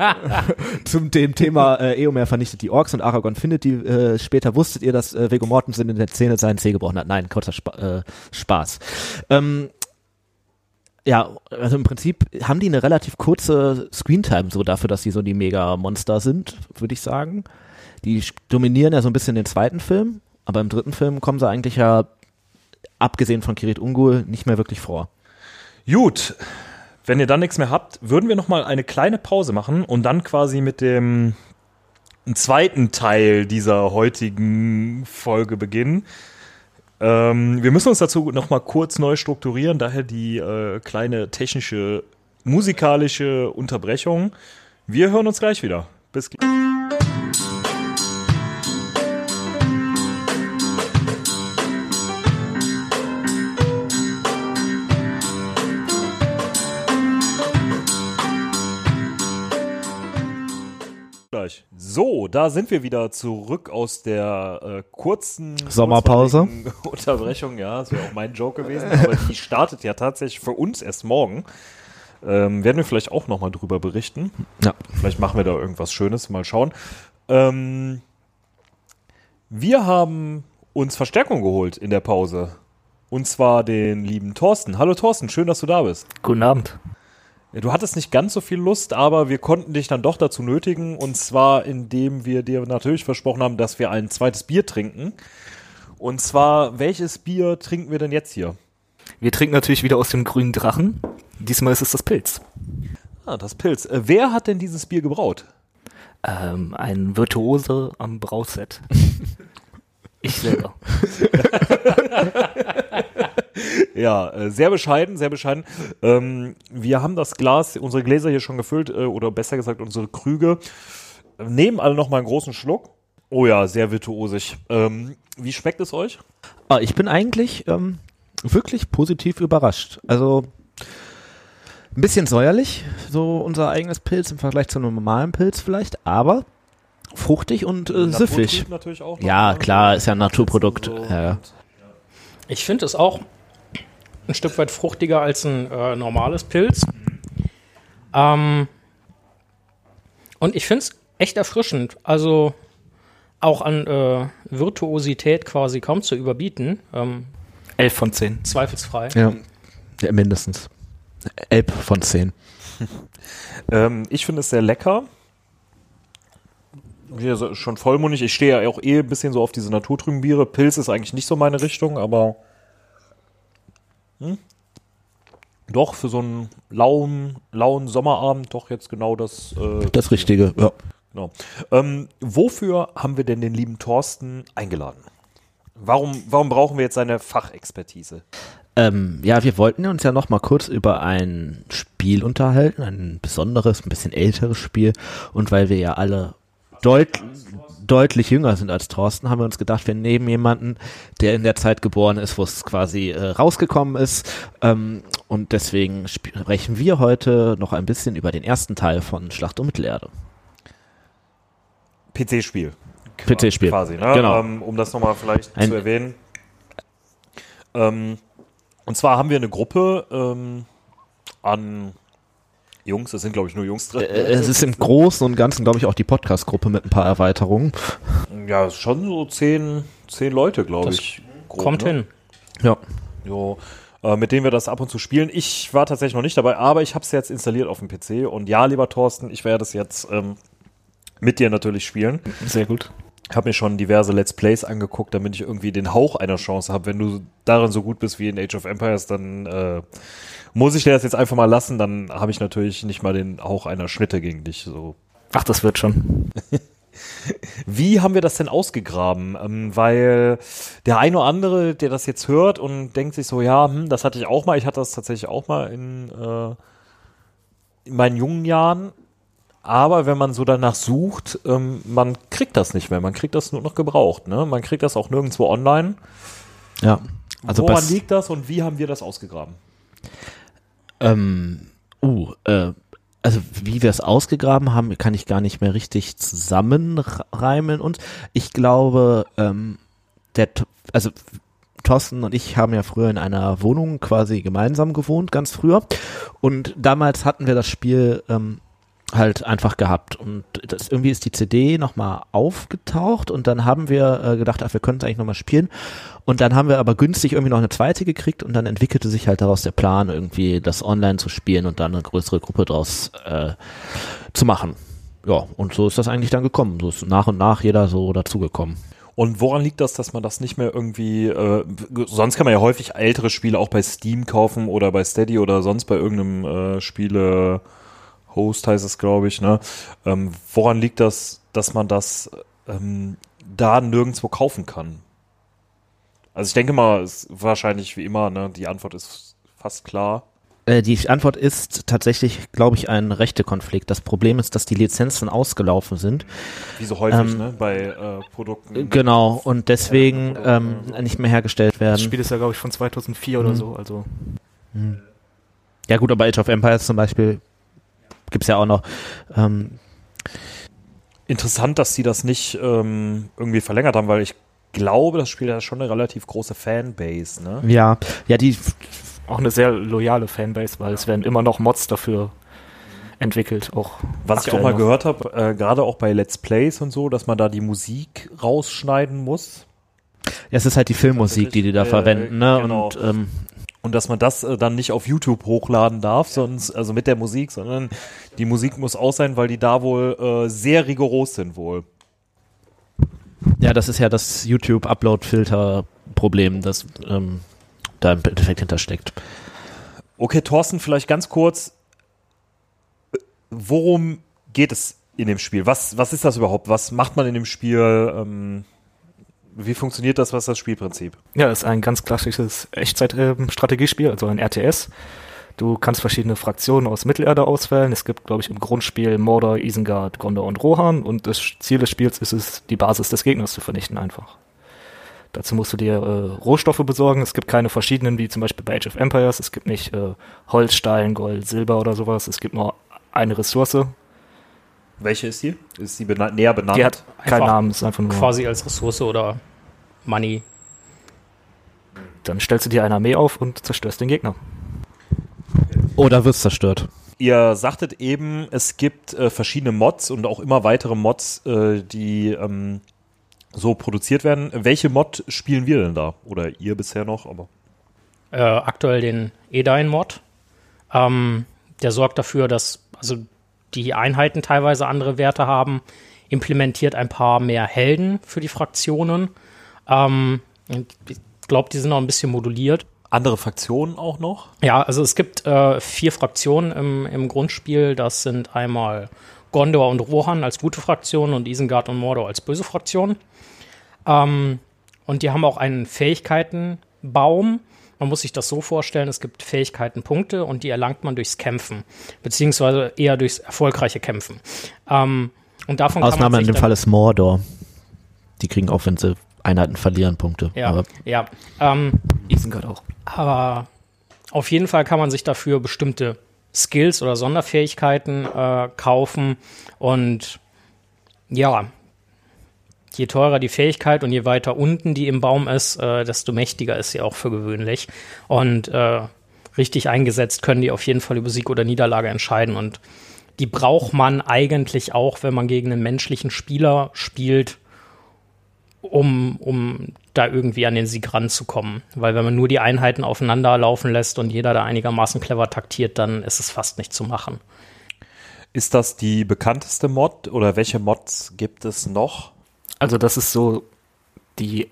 zum dem Thema äh, Eomer vernichtet die Orks und Aragorn findet die äh, später. Wusstet ihr, dass äh, Viggo Mortensen in der Szene seinen Zeh gebrochen hat? Nein, kurzer Spa äh, Spaß. Ähm, ja, also im Prinzip haben die eine relativ kurze Screentime so dafür, dass sie so die Mega-Monster sind, würde ich sagen. Die dominieren ja so ein bisschen den zweiten Film, aber im dritten Film kommen sie eigentlich ja, abgesehen von Kirit Ungul, nicht mehr wirklich vor. Gut, wenn ihr dann nichts mehr habt, würden wir noch mal eine kleine Pause machen und dann quasi mit dem zweiten Teil dieser heutigen Folge beginnen. Ähm, wir müssen uns dazu noch mal kurz neu strukturieren, daher die äh, kleine technische, musikalische Unterbrechung. Wir hören uns gleich wieder. Bis gleich. So, da sind wir wieder zurück aus der äh, kurzen Sommerpause. Unterbrechung. Ja, das wäre auch mein Joke gewesen, aber die startet ja tatsächlich für uns erst morgen. Ähm, werden wir vielleicht auch nochmal drüber berichten. Ja. Vielleicht machen wir da irgendwas Schönes, mal schauen. Ähm, wir haben uns Verstärkung geholt in der Pause. Und zwar den lieben Thorsten. Hallo Thorsten, schön, dass du da bist. Guten Abend. Du hattest nicht ganz so viel Lust, aber wir konnten dich dann doch dazu nötigen. Und zwar, indem wir dir natürlich versprochen haben, dass wir ein zweites Bier trinken. Und zwar, welches Bier trinken wir denn jetzt hier? Wir trinken natürlich wieder aus dem grünen Drachen. Diesmal ist es das Pilz. Ah, das Pilz. Äh, wer hat denn dieses Bier gebraut? Ähm, ein Virtuose am Brauset. ich selber. Ja, äh, sehr bescheiden, sehr bescheiden. Ähm, wir haben das Glas, unsere Gläser hier schon gefüllt, äh, oder besser gesagt unsere Krüge. Nehmen alle noch mal einen großen Schluck. Oh ja, sehr virtuosig. Ähm, wie schmeckt es euch? Ah, ich bin eigentlich ähm, wirklich positiv überrascht. Also ein bisschen säuerlich, so unser eigenes Pilz im Vergleich zu einem normalen Pilz vielleicht, aber fruchtig und äh, natürlich auch Ja, ne? klar, ist ja ein Naturprodukt. So. Ja. Ich finde es auch ein Stück weit fruchtiger als ein äh, normales Pilz. Ähm, und ich finde es echt erfrischend. Also auch an äh, Virtuosität quasi kaum zu überbieten. Ähm, 11 von 10. zweifelsfrei. Ja. ja, mindestens. Elb von 10. Ähm, ich finde es sehr lecker. Hier so, schon vollmundig. Ich stehe ja auch eh ein bisschen so auf diese naturtrüben Biere. Pilz ist eigentlich nicht so meine Richtung, aber hm? doch für so einen lauen, lauen Sommerabend doch jetzt genau das. Äh, Das Richtige, ja. Genau. Ähm, wofür haben wir denn den lieben Thorsten eingeladen? Warum, warum brauchen wir jetzt seine Fachexpertise? Ähm, ja, wir wollten uns ja noch mal kurz über ein Spiel unterhalten, ein besonderes, ein bisschen älteres Spiel. Und weil wir ja alle deut deutlich jünger sind als Thorsten, haben wir uns gedacht, wir nehmen jemanden, der in der Zeit geboren ist, wo es quasi äh, rausgekommen ist. Ähm, und deswegen sprechen wir heute noch ein bisschen über den ersten Teil von Schlacht um Mittelerde. PC-Spiel. PC-Spiel. Quasi, ne? Genau. Ähm, um das nochmal vielleicht Ein- zu erwähnen. Ähm, und zwar haben wir eine Gruppe ähm, an Jungs, es sind glaube ich nur Jungs drin. Äh, es ist im Großen und Ganzen, glaube ich, auch die Podcast-Gruppe mit ein paar Erweiterungen. ja, schon so zehn, zehn Leute, glaube Das ich. grob, Kommt ne? hin. Ja. Jo, äh, mit denen wir das ab und zu spielen. Ich war tatsächlich noch nicht dabei, aber ich habe es jetzt installiert auf dem PC. Und ja, lieber Thorsten, ich werde es jetzt ähm, mit dir natürlich spielen. Sehr gut. Habe mir schon diverse Let's Plays angeguckt, damit ich irgendwie den Hauch einer Chance habe. Wenn du darin so gut bist wie in Age of Empires, dann äh, muss ich dir das jetzt einfach mal lassen. Dann habe ich natürlich nicht mal den Hauch einer Schnitte gegen dich. So. Ach, das wird schon. Wie haben wir das denn ausgegraben? Ähm, weil der ein oder andere, der das jetzt hört und denkt sich so, ja, hm, das hatte ich auch mal. Ich hatte das tatsächlich auch mal in, äh, in meinen jungen Jahren. Aber wenn man so danach sucht, ähm, man kriegt das nicht mehr. Man kriegt das nur noch gebraucht. Ne? Man kriegt das auch nirgendwo online. Ja. Also Woran liegt das und wie haben wir das ausgegraben? Ähm, uh, äh, also wie wir es ausgegraben haben, kann ich gar nicht mehr richtig zusammenreimen und ich glaube, ähm, der, also Thorsten und ich haben ja früher in einer Wohnung quasi gemeinsam gewohnt, ganz früher und damals hatten wir das Spiel ähm, halt einfach gehabt und das, irgendwie ist die CD nochmal aufgetaucht und dann haben wir äh, gedacht, ach, wir können es eigentlich nochmal spielen und dann haben wir aber günstig irgendwie noch eine zweite gekriegt und dann entwickelte sich halt daraus der Plan, irgendwie das online zu spielen und dann eine größere Gruppe draus äh, zu machen. Ja, und so ist das eigentlich dann gekommen. So ist nach und nach jeder so dazugekommen. Und woran liegt das, dass man das nicht mehr irgendwie, äh, sonst kann man ja häufig ältere Spiele auch bei Steam kaufen oder bei Steady oder sonst bei irgendeinem äh, Spiele Host heißt es, glaube ich, ne? Ähm, woran liegt das, dass man das ähm, da nirgendwo kaufen kann? Also ich denke mal, es ist wahrscheinlich wie immer, ne, die Antwort ist fast klar. Äh, die Antwort ist tatsächlich, glaube ich, ein Rechtekonflikt. Das Problem ist, dass die Lizenzen ausgelaufen sind. Wie so häufig, Ähm, ne, bei äh, Produkten. Genau, und deswegen ähm, nicht mehr hergestellt Das werden. Spiel ist ja, glaube ich, von 2004 oder Mhm. so. Also Ja gut, aber Age of Empires zum Beispiel gibt's ja auch noch. Ähm, Interessant, dass sie das nicht ähm, irgendwie verlängert haben, weil ich glaube, das Spiel hat schon eine relativ große Fanbase, ne? ja, ja, die auch eine sehr loyale Fanbase, weil es werden immer noch Mods dafür entwickelt. Auch Was ich auch mal noch. gehört habe, äh, gerade auch bei Let's Plays und so, dass man da die Musik rausschneiden muss Ja, es ist halt die Filmmusik, die die da Äh, verwenden, ne? genau. Und ähm, und dass man das äh, dann nicht auf YouTube hochladen darf, sonst, also mit der Musik, sondern die Musik muss aus sein, weil die da wohl äh, sehr rigoros sind wohl. ja, das ist ja das YouTube-Upload-Filter-Problem, das ähm, da im Endeffekt hintersteckt. Okay, Thorsten, vielleicht ganz kurz, worum geht es in dem Spiel? Was, was ist das überhaupt? Was macht man in dem Spiel? Ähm, Wie funktioniert das? Was ist das Spielprinzip? Ja, ist ein ganz klassisches Echtzeit-Strategiespiel, also ein RTS. Du kannst verschiedene Fraktionen aus Mittelerde auswählen. Es gibt, glaube ich, im Grundspiel Mordor, Isengard, Gondor und Rohan. Und das Ziel des Spiels ist es, die Basis des Gegners zu vernichten einfach. Dazu musst du dir äh, Rohstoffe besorgen. Es gibt keine verschiedenen, wie zum Beispiel bei Age of Empires. Es gibt nicht äh, Holz, Stein, Gold, Silber oder sowas. Es gibt nur eine Ressource. Welche ist die? Ist die bena näher benannt? Die hat keinen Namen, ist einfach nur. Quasi als Ressource oder Money. Dann stellst du dir eine Armee auf und zerstörst den Gegner. Oder wird zerstört. Ihr sagtet eben, es gibt äh, verschiedene Mods und auch immer weitere Mods, äh, die ähm, so produziert werden. Welche Mod spielen wir denn da? Oder ihr bisher noch? Aber Äh, aktuell den Edine-Mod. Ähm, der sorgt dafür, dass also die Einheiten teilweise andere Werte haben, implementiert ein paar mehr Helden für die Fraktionen. Ähm, ich glaube, die sind auch ein bisschen moduliert. andere Fraktionen auch noch? Ja, also es gibt äh, vier Fraktionen im, im Grundspiel. Das sind einmal Gondor und Rohan als gute Fraktionen und Isengard und Mordor als böse Fraktionen. Ähm, und die haben auch einen Fähigkeitenbaum. Man muss sich das so vorstellen, es gibt Fähigkeitenpunkte und die erlangt man durchs Kämpfen, beziehungsweise eher durchs erfolgreiche Kämpfen. Ähm, und davon kann Ausnahme man in dem Fall ist Mordor. Die kriegen auch, wenn sie Einheiten verlieren, Punkte. Ja, Aber ja. Ähm, Isengard auch. Aber auf jeden Fall kann man sich dafür bestimmte Skills oder Sonderfähigkeiten äh, kaufen. Und ja, je teurer die Fähigkeit und je weiter unten die im Baum ist, äh, desto mächtiger ist sie auch für gewöhnlich. Und äh, richtig eingesetzt können die auf jeden Fall über Sieg oder Niederlage entscheiden. Und die braucht man eigentlich auch, wenn man gegen einen menschlichen Spieler spielt, um, um da irgendwie an den Sieg ranzukommen. Weil wenn man nur die Einheiten aufeinander laufen lässt und jeder da einigermaßen clever taktiert, dann ist es fast nicht zu machen. Ist das die bekannteste Mod oder welche Mods gibt es noch? Also das ist so die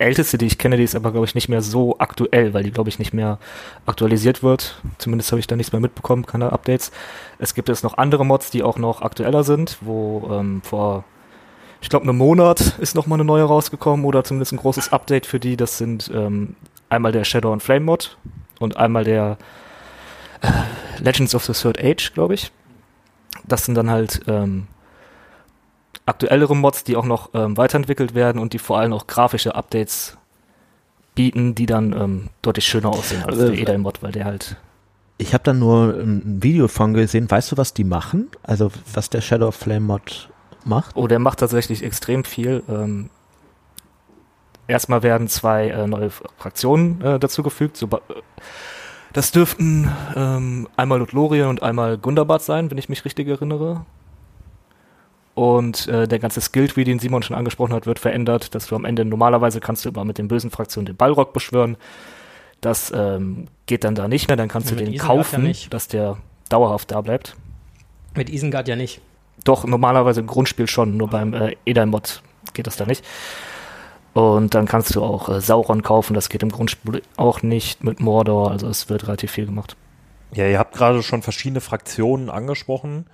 älteste, die ich kenne, die ist aber, glaube ich, nicht mehr so aktuell, weil die, glaube ich, nicht mehr aktualisiert wird. Zumindest habe ich da nichts mehr mitbekommen, keine Updates. Es gibt jetzt noch andere Mods, die auch noch aktueller sind, wo ähm, vor, ich glaube, einem Monat ist noch mal eine neue rausgekommen oder zumindest ein großes Update für die. Das sind ähm, einmal der Shadow and Flame Mod und einmal der äh, Legends of the Third Age, glaube ich. Das sind dann halt ähm, aktuellere Mods, die auch noch ähm, weiterentwickelt werden und die vor allem auch grafische Updates bieten, die dann ähm, deutlich schöner aussehen als Äh, der Edel-Mod, weil der halt ich habe da nur ein Video von gesehen. Weißt du, was die machen? Also, was der Shadow of Flame Mod macht? Oh, der macht tatsächlich extrem viel. Ähm, erstmal werden zwei äh, neue Fraktionen äh, dazugefügt. So, äh, das dürften ähm, einmal Lothlorien und einmal Gundabad sein, wenn ich mich richtig erinnere. Und äh, der ganze Skill-Tree, den Simon schon angesprochen hat, wird verändert, dass du am Ende normalerweise kannst du immer mit den bösen Fraktionen den Ballrock beschwören. Das ähm, geht dann da nicht mehr, dann kannst Ja, du den ja kaufen, nicht. dass der dauerhaft da bleibt. Mit Isengard ja nicht. Doch, normalerweise im Grundspiel schon, nur beim äh, Edel-Mod geht das da nicht. Und dann kannst du auch äh, Sauron kaufen, das geht im Grundspiel auch nicht mit Mordor, also es wird relativ viel gemacht. Ja, ihr habt gerade schon verschiedene Fraktionen angesprochen.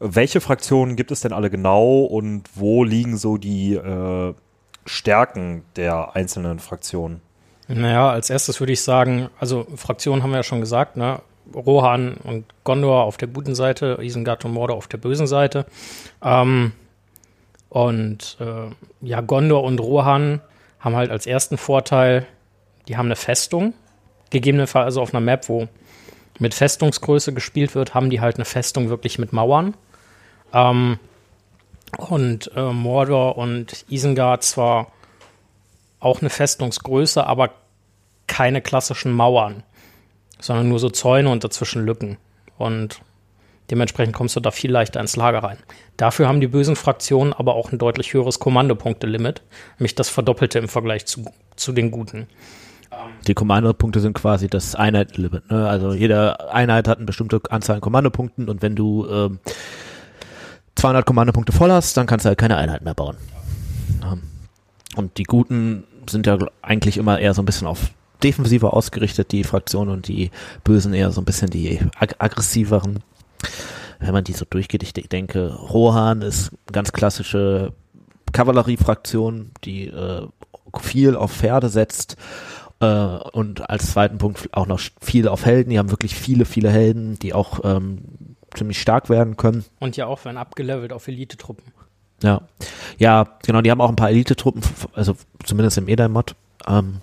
Welche Fraktionen gibt es denn alle genau und wo liegen so die äh, Stärken der einzelnen Fraktionen? Naja, als erstes würde ich sagen, also Fraktionen haben wir ja schon gesagt, ne? Rohan und Gondor auf der guten Seite, Isengard und Mordor auf der bösen Seite. Ähm, und äh, ja, Gondor und Rohan haben halt als ersten Vorteil, die haben eine Festung. Gegebenenfalls also auf einer Map, wo mit Festungsgröße gespielt wird, haben die halt eine Festung wirklich mit Mauern. Ähm, und äh, Mordor und Isengard zwar auch eine Festungsgröße, aber keine klassischen Mauern, sondern nur so Zäune und dazwischen Lücken. Und dementsprechend kommst du da viel leichter ins Lager rein. Dafür haben die bösen Fraktionen aber auch ein deutlich höheres Kommandopunkte-Limit, nämlich das Verdoppelte im Vergleich zu, zu den Guten. Die Kommandopunkte sind quasi das Einheitenlimit. Ne? Also jede Einheit hat eine bestimmte Anzahl an Kommandopunkten und wenn du ähm, 200 Kommandopunkte voll hast, dann kannst du halt keine Einheit mehr bauen. Und die Guten sind ja eigentlich immer eher so ein bisschen auf defensiver ausgerichtet, die Fraktionen, und die Bösen eher so ein bisschen die ag aggressiveren. Wenn man die so durchgeht, ich de denke, Rohan ist ganz klassische Kavalleriefraktion, die äh, viel auf Pferde setzt äh, und als zweiten Punkt auch noch viel auf Helden. Die haben wirklich viele, viele Helden, die auch ähm, ziemlich stark werden können. Und ja auch werden abgelevelt auf Elite-Truppen. Ja, ja, genau. Die haben auch ein paar Elite-Truppen, also zumindest im Edai-Mod. Ähm,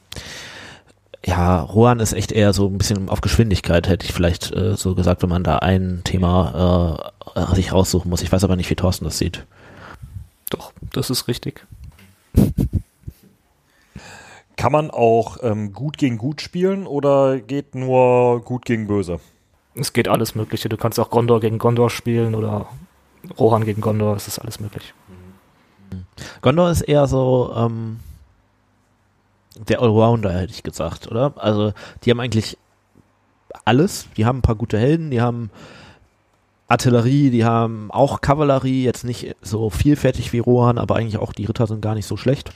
ja, Rohan ist echt eher so ein bisschen auf Geschwindigkeit, hätte ich vielleicht äh, so gesagt, wenn man da ein Thema äh, sich raussuchen muss. Ich weiß aber nicht, wie Thorsten das sieht. Doch, das ist richtig. Kann man auch ähm, gut gegen gut spielen oder geht nur gut gegen böse? Es geht alles Mögliche. Du kannst auch Gondor gegen Gondor spielen oder Rohan gegen Gondor. Es ist alles möglich. Gondor ist eher so ähm, der Allrounder, hätte ich gesagt, oder? Also die haben eigentlich alles. Die haben ein paar gute Helden, die haben Artillerie, die haben auch Kavallerie, jetzt nicht so vielfältig wie Rohan, aber eigentlich auch die Ritter sind gar nicht so schlecht.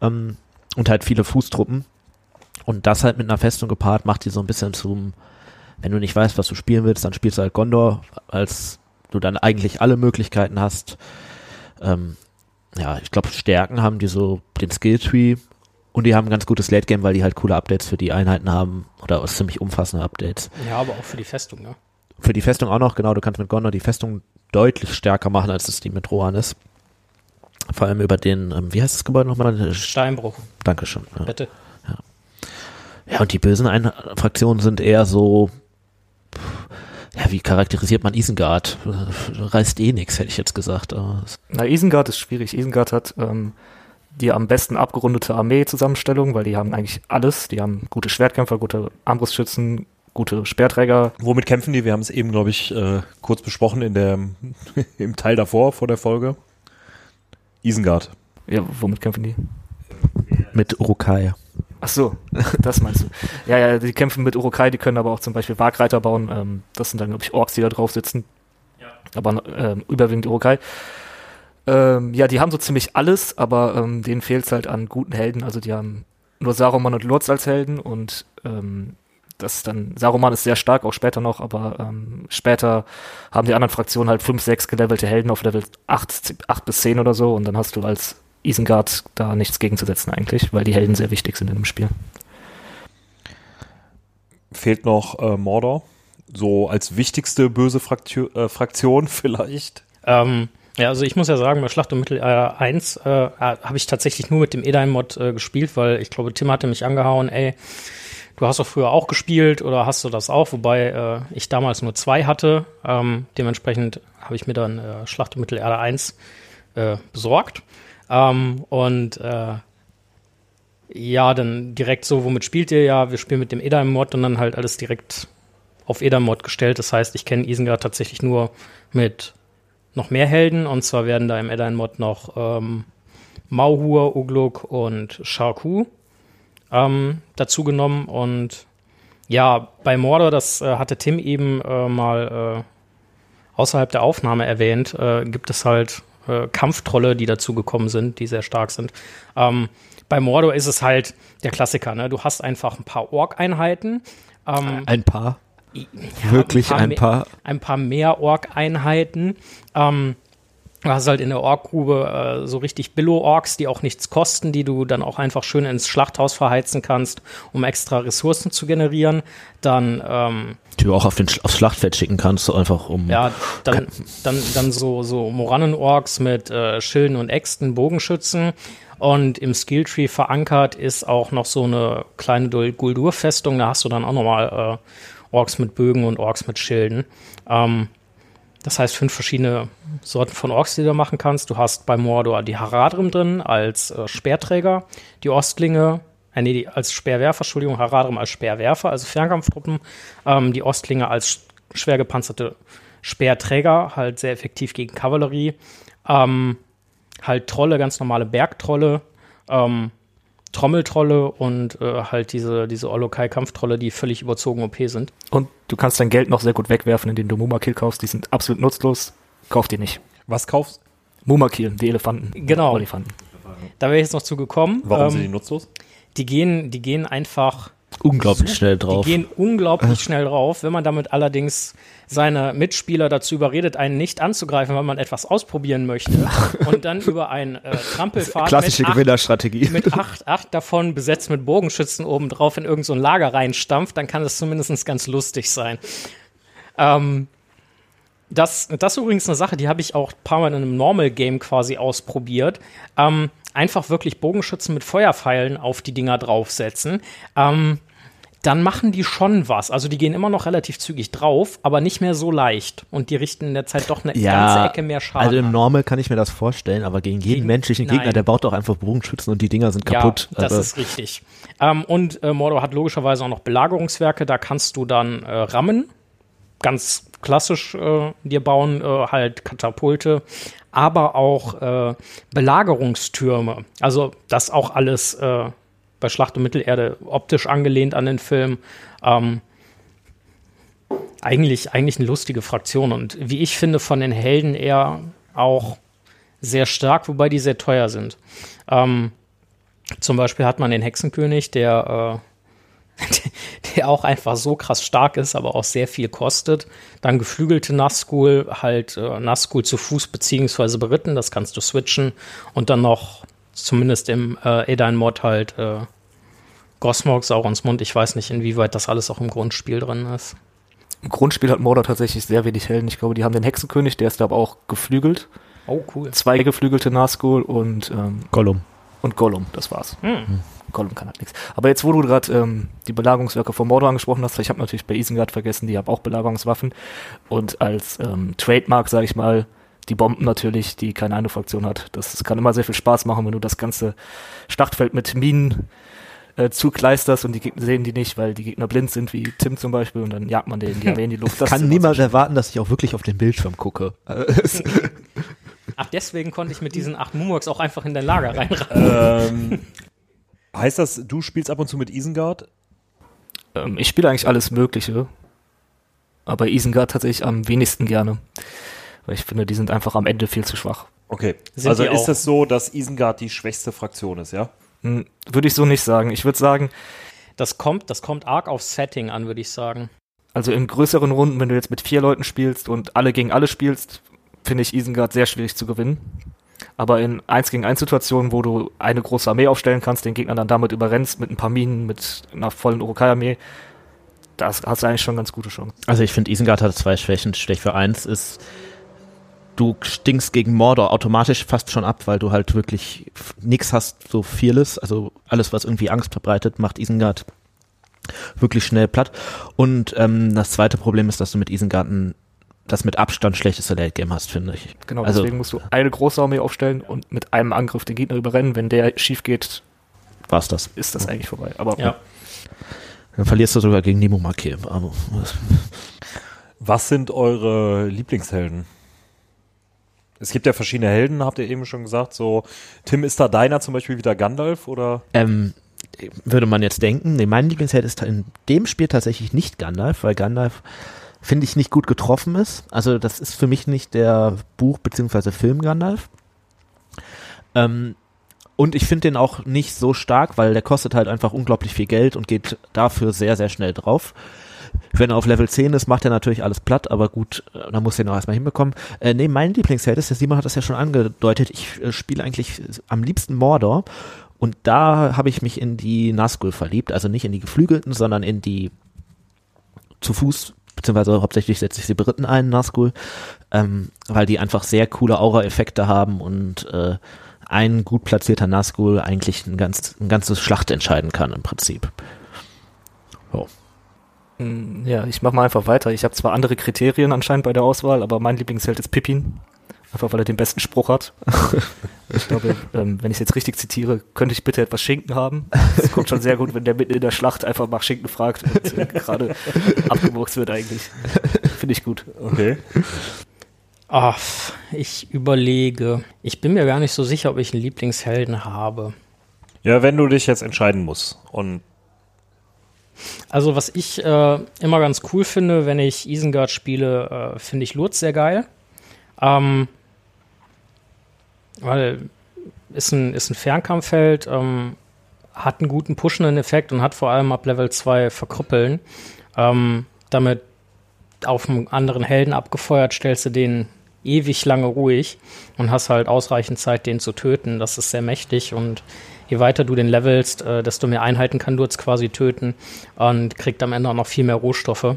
Ähm, und halt viele Fußtruppen. Und das halt mit einer Festung gepaart macht die so ein bisschen zum, wenn du nicht weißt, was du spielen willst, dann spielst du halt Gondor, als du dann eigentlich alle Möglichkeiten hast. Ähm, ja, ich glaube, Stärken haben die so den Skilltree und die haben ein ganz gutes Late Game, weil die halt coole Updates für die Einheiten haben oder ziemlich umfassende Updates. Ja, aber auch für die Festung, ne? Für die Festung auch noch, genau, du kannst mit Gondor die Festung deutlich stärker machen, als es die mit Rohan ist. Vor allem über den, ähm, wie heißt das Gebäude nochmal? Steinbruch. Dankeschön. Ja. Bitte. Ja, und die bösen Ein Fraktionen sind eher so, ja, wie charakterisiert man Isengard? Reißt eh nix, hätte ich jetzt gesagt. Na, Isengard ist schwierig. Isengard hat ähm, die am besten abgerundete Armee-Zusammenstellung, weil die haben eigentlich alles. Die haben gute Schwertkämpfer, gute Armbrustschützen, gute Speerträger. Womit kämpfen die? Wir haben es eben, glaube ich, äh, kurz besprochen in der, im Teil davor, vor der Folge. Isengard. Ja, womit kämpfen die? mit Urukai. Ach so, das meinst du. Ja, ja, die kämpfen mit Urukai, die können aber auch zum Beispiel Wagreiter bauen. Ähm, das sind dann, glaube ich, Orks, die da drauf sitzen. Aber ähm, überwiegend Urukai. Ähm, ja, die haben so ziemlich alles, aber ähm, denen fehlt es halt an guten Helden. Also die haben nur Saruman und Lurz als Helden und ähm, das dann, Saruman ist sehr stark, auch später noch, aber ähm, später haben die anderen Fraktionen halt fünf, sechs gelevelte Helden auf Level 8, 8 bis 10 oder so und dann hast du als Isengard da nichts gegenzusetzen eigentlich, weil die Helden sehr wichtig sind in dem Spiel. Fehlt noch äh, Mordor. So als wichtigste böse Fraktio äh, Fraktion vielleicht. Ähm, ja, also ich muss ja sagen, bei Schlacht um Mittelalter 1 äh, habe ich tatsächlich nur mit dem Edain-Mod äh, gespielt, weil ich glaube, Tim hatte mich angehauen, ey, du hast doch früher auch gespielt oder hast du das auch, wobei äh, ich damals nur zwei hatte. Ähm, dementsprechend habe ich mir dann äh, Schlacht um Mittelalter 1 äh, besorgt. Ähm, und äh, ja, dann direkt so, womit spielt ihr? Ja, wir spielen mit dem Edain-Mod und dann halt alles direkt auf Edain-Mod gestellt. Das heißt, ich kenne Isengard tatsächlich nur mit noch mehr Helden. Und zwar werden da im Edain-Mod noch ähm, Mauhur, Ugluk und Sharku ähm, dazu genommen. Und ja, bei Mordor, das äh, hatte Tim eben äh, mal äh, außerhalb der Aufnahme erwähnt, äh, gibt es halt äh, Kampftrolle, die dazu gekommen sind, die sehr stark sind. Ähm, bei Mordor ist es halt der Klassiker, ne? Du hast einfach ein paar Ork-Einheiten. Ähm, Ein paar. ja, Wirklich ein mehr, paar. Ein paar mehr Ork-Einheiten. Ähm, du hast halt in der Ork-Grube äh, so richtig Billo-Orks, die auch nichts kosten, die du dann auch einfach schön ins Schlachthaus verheizen kannst, um extra Ressourcen zu generieren. Dann ähm, Die du auch auf den, aufs Schlachtfeld schicken kannst, so einfach um. ja, dann, dann, dann so, so Morannen-Orks mit äh, Schilden und Äxten, Bogenschützen. Und im Skilltree verankert ist auch noch so eine kleine Guldur-Festung. Da hast du dann auch nochmal äh, Orks mit Bögen und Orks mit Schilden. Ähm, das heißt, fünf verschiedene Sorten von Orks, die du machen kannst. Du hast bei Mordor die Haradrim drin als äh, Speerträger, die Ostlinge, äh, nee, die, als Speerwerfer, Entschuldigung, Haradrim als Speerwerfer, also Fernkampftruppen, ähm, die Ostlinge als sch- schwer gepanzerte Speerträger, halt sehr effektiv gegen Kavallerie. Ähm, halt Trolle, ganz normale Bergtrolle, ähm, Trommeltrolle und äh, halt diese, diese Olokai-Kampftrolle, die völlig überzogen OP sind. Und du kannst dein Geld noch sehr gut wegwerfen, indem du Mumakil kaufst. Die sind absolut nutzlos. Kauf die nicht. Was kaufst Mumakil, die Elefanten. Genau. Elefanten. Da wäre ich jetzt noch zu gekommen. Warum Ähm, sind die nutzlos? die gehen, die gehen einfach unglaublich schnell drauf. Die gehen unglaublich schnell drauf. Wenn man damit allerdings seine Mitspieler dazu überredet, einen nicht anzugreifen, weil man etwas ausprobieren möchte und dann über ein äh, Trampelfahrt Klassische mit acht, Gewinnerstrategie. mit acht, acht davon besetzt mit Bogenschützen obendrauf in irgendein so Lager reinstampft, dann kann das zumindest ganz lustig sein. Ähm, das, das ist übrigens eine Sache, die habe ich auch ein paar Mal in einem Normal-Game quasi ausprobiert. Ähm, einfach wirklich Bogenschützen mit Feuerpfeilen auf die Dinger draufsetzen. Ähm, dann machen die schon was. Also die gehen immer noch relativ zügig drauf, aber nicht mehr so leicht. Und die richten in der Zeit doch eine ganze Ecke mehr Schaden. Also im. Normal kann ich mir das vorstellen, aber gegen jeden Gegen- menschlichen nein. Gegner, der baut doch einfach Bogenschützen und die Dinger sind kaputt. Ja, das also, ist richtig. Ähm, und äh, Mordor hat logischerweise auch noch Belagerungswerke, da kannst du dann äh, rammen, ganz klassisch äh, dir bauen, äh, halt Katapulte, aber auch äh, Belagerungstürme. Also das auch alles äh, bei Schlacht um Mittelerde optisch angelehnt an den Film. Ähm, eigentlich, eigentlich eine lustige Fraktion und wie ich finde, von den Helden eher auch sehr stark, wobei die sehr teuer sind. Ähm, zum Beispiel hat man den Hexenkönig, der, äh, der auch einfach so krass stark ist, aber auch sehr viel kostet. Dann geflügelte Nazgul, halt äh, Nazgul zu Fuß beziehungsweise beritten, das kannst du switchen. Und dann noch, zumindest im äh, Edain-Mod halt, äh, Gosmog, Saurons Mund. Ich weiß nicht, inwieweit das alles auch im Grundspiel drin ist. Im Grundspiel hat Mordor tatsächlich sehr wenig Helden. Ich glaube, die haben den Hexenkönig, der ist aber auch geflügelt. Oh, cool. Zwei geflügelte Nazgul und, ähm, Gollum. und Gollum, das war's. Hm. Gollum kann halt nichts. Aber jetzt, wo du gerade ähm, die Belagerungswerke von Mordor angesprochen hast, ich habe natürlich bei Isengard vergessen, die haben auch Belagerungswaffen. Und als ähm, Trademark, sage ich mal, die Bomben natürlich, die keine eine Fraktion hat. Das, das kann immer sehr viel Spaß machen, wenn du das ganze Schlachtfeld mit Minen äh, zukleisterst und die Gegner sehen die nicht, weil die Gegner blind sind, wie Tim zum Beispiel, und dann jagt man den die Armee in die Luft. Das Kann niemand erwarten, dass ich auch wirklich auf den Bildschirm gucke. Ach, deswegen konnte ich mit diesen acht Mumorks auch einfach in dein Lager reinreiten. ähm, heißt das, du spielst ab und zu mit Isengard? Ähm, ich spiele eigentlich alles Mögliche, aber Isengard tatsächlich am wenigsten gerne. Weil ich finde, die sind einfach am Ende viel zu schwach. Okay. Sind also ist es so, dass Isengard die schwächste Fraktion ist, ja? Würde ich so nicht sagen. Ich würde sagen, Das kommt, das kommt arg aufs Setting an, würde ich sagen. also in größeren Runden, wenn du jetzt mit vier Leuten spielst und alle gegen alle spielst, finde ich Isengard sehr schwierig zu gewinnen. Aber in 1 gegen 1 Situationen, wo du eine große Armee aufstellen kannst, den Gegner dann damit überrennst, mit ein paar Minen, mit einer vollen Urukai-Armee, das hast du eigentlich schon ganz gute Chancen. Also ich finde, Isengard hat zwei Schwächen. Schwäche eins ist, du stinkst gegen Mordor automatisch fast schon ab, weil du halt wirklich nix hast, so vieles. Also alles, was irgendwie Angst verbreitet, macht Isengard wirklich schnell platt. Und ähm, das zweite Problem ist, dass du mit Isengard ein, das mit Abstand schlechteste Late-Game hast, finde ich. Genau, Also- deswegen musst du eine große Armee aufstellen und mit einem Angriff den Gegner überrennen. Wenn der schief geht, War's das. ist das eigentlich vorbei. Aber Ja. Dann verlierst du sogar gegen Nemo Marke. Aber Was sind eure Lieblingshelden? Es gibt ja verschiedene Helden, habt ihr eben schon gesagt. So, Tim, ist da deiner zum Beispiel wieder Gandalf oder? Ähm, würde man jetzt denken, nee, mein Lieblingsheld ist in dem Spiel tatsächlich nicht Gandalf, weil Gandalf finde ich nicht gut getroffen ist. Also das ist für mich nicht der Buch- bzw. Film Gandalf. Ähm, und ich finde den auch nicht so stark, weil der kostet halt einfach unglaublich viel Geld und geht dafür sehr, sehr schnell drauf. Wenn er auf Level 10 ist, macht er natürlich alles platt, aber gut, äh, dann muss er noch erstmal hinbekommen. Äh, nee, mein Lieblingsheld ist, der Simon hat das ja schon angedeutet, ich äh, spiele eigentlich am liebsten Mordor und da habe ich mich in die Nazgul verliebt, also nicht in die Geflügelten, sondern in die zu Fuß, beziehungsweise hauptsächlich setze ich sie beritten ein, Nazgul, ähm, weil die einfach sehr coole Aura-Effekte haben und äh, ein gut platzierter Nazgul eigentlich ein, ganz, ein ganzes Schlacht entscheiden kann im Prinzip. So. Mm, Ja, ich mach mal einfach weiter. Ich habe zwar andere Kriterien anscheinend bei der Auswahl, aber mein Lieblingsheld ist Pippin. Einfach weil er den besten Spruch hat. ich glaube, ähm, wenn ich es jetzt richtig zitiere, könnte ich bitte etwas Schinken haben. Das kommt schon sehr gut, wenn der mitten in der Schlacht einfach nach Schinken fragt und äh, gerade abgemurkst wird eigentlich. Finde ich gut. Okay. Ach, ich überlege. Ich bin mir gar nicht so sicher, ob ich einen Lieblingshelden habe. Ja, wenn du dich jetzt entscheiden musst und Also, was ich äh, immer ganz cool finde, wenn ich Isengard spiele, äh, finde ich Lurz sehr geil. Ähm, weil ist ein, ist ein Fernkampfheld, ähm, hat einen guten pushenden Effekt und hat vor allem ab Level 2 verkrüppeln. Ähm, damit auf einen anderen Helden abgefeuert, stellst du den ewig lange ruhig und hast halt ausreichend Zeit, den zu töten. Das ist sehr mächtig und je weiter du den levelst, äh, desto mehr Einheiten kann du jetzt quasi töten und kriegt am Ende auch noch viel mehr Rohstoffe.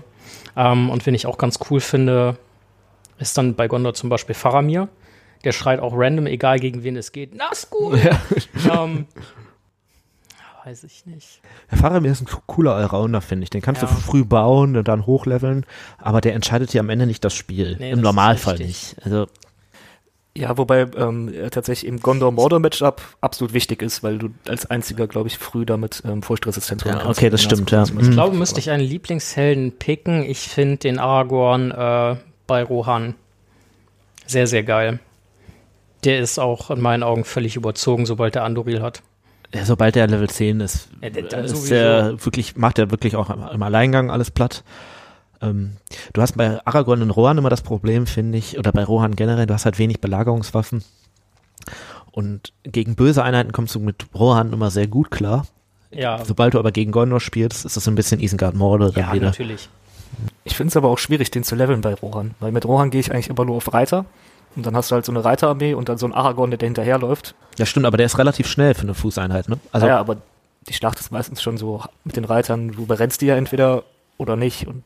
Ähm, und wen ich auch ganz cool finde, ist dann bei Gondor zum Beispiel Faramir. Der schreit auch random, egal gegen wen es geht. Nazgul! Ja. ähm, weiß ich nicht. Der Faramir ist ein cooler Allrounder, finde ich. Den kannst ja. du früh bauen und dann hochleveln, aber der entscheidet dir am Ende nicht das Spiel. Nee, Im das Normalfall nicht. Also ja, wobei ähm, tatsächlich im Gondor-Mordor-Matchup absolut wichtig ist, weil du als einziger, glaube ich, früh damit ähm, furchtresistent ja, kannst. Okay, das stimmt, ja. Ich mhm. glaube, müsste ich einen Lieblingshelden picken. Ich finde den Aragorn äh, bei Rohan sehr, sehr geil. Der ist auch in meinen Augen völlig überzogen, sobald er Andoril hat. Ja, sobald er Level 10 ist, ja, ist er wirklich, macht er wirklich auch im Alleingang alles platt. Ähm, du hast bei Aragorn und Rohan immer das Problem, finde ich, oder bei Rohan generell, du hast halt wenig Belagerungswaffen. Und gegen böse Einheiten kommst du mit Rohan immer sehr gut klar. Ja. Sobald du aber gegen Gondor spielst, ist das so ein bisschen Isengard Morde. Ja, wieder. natürlich. Ich finde es aber auch schwierig, den zu leveln bei Rohan, weil mit Rohan gehe ich eigentlich immer nur auf Reiter. Und dann hast du halt so eine Reiterarmee und dann so ein Aragorn, der hinterherläuft. Ja, stimmt, aber der ist relativ schnell für eine Fußeinheit, ne? Also ja, aber die Schlacht ist meistens schon so mit den Reitern, du überrennst die ja entweder oder nicht und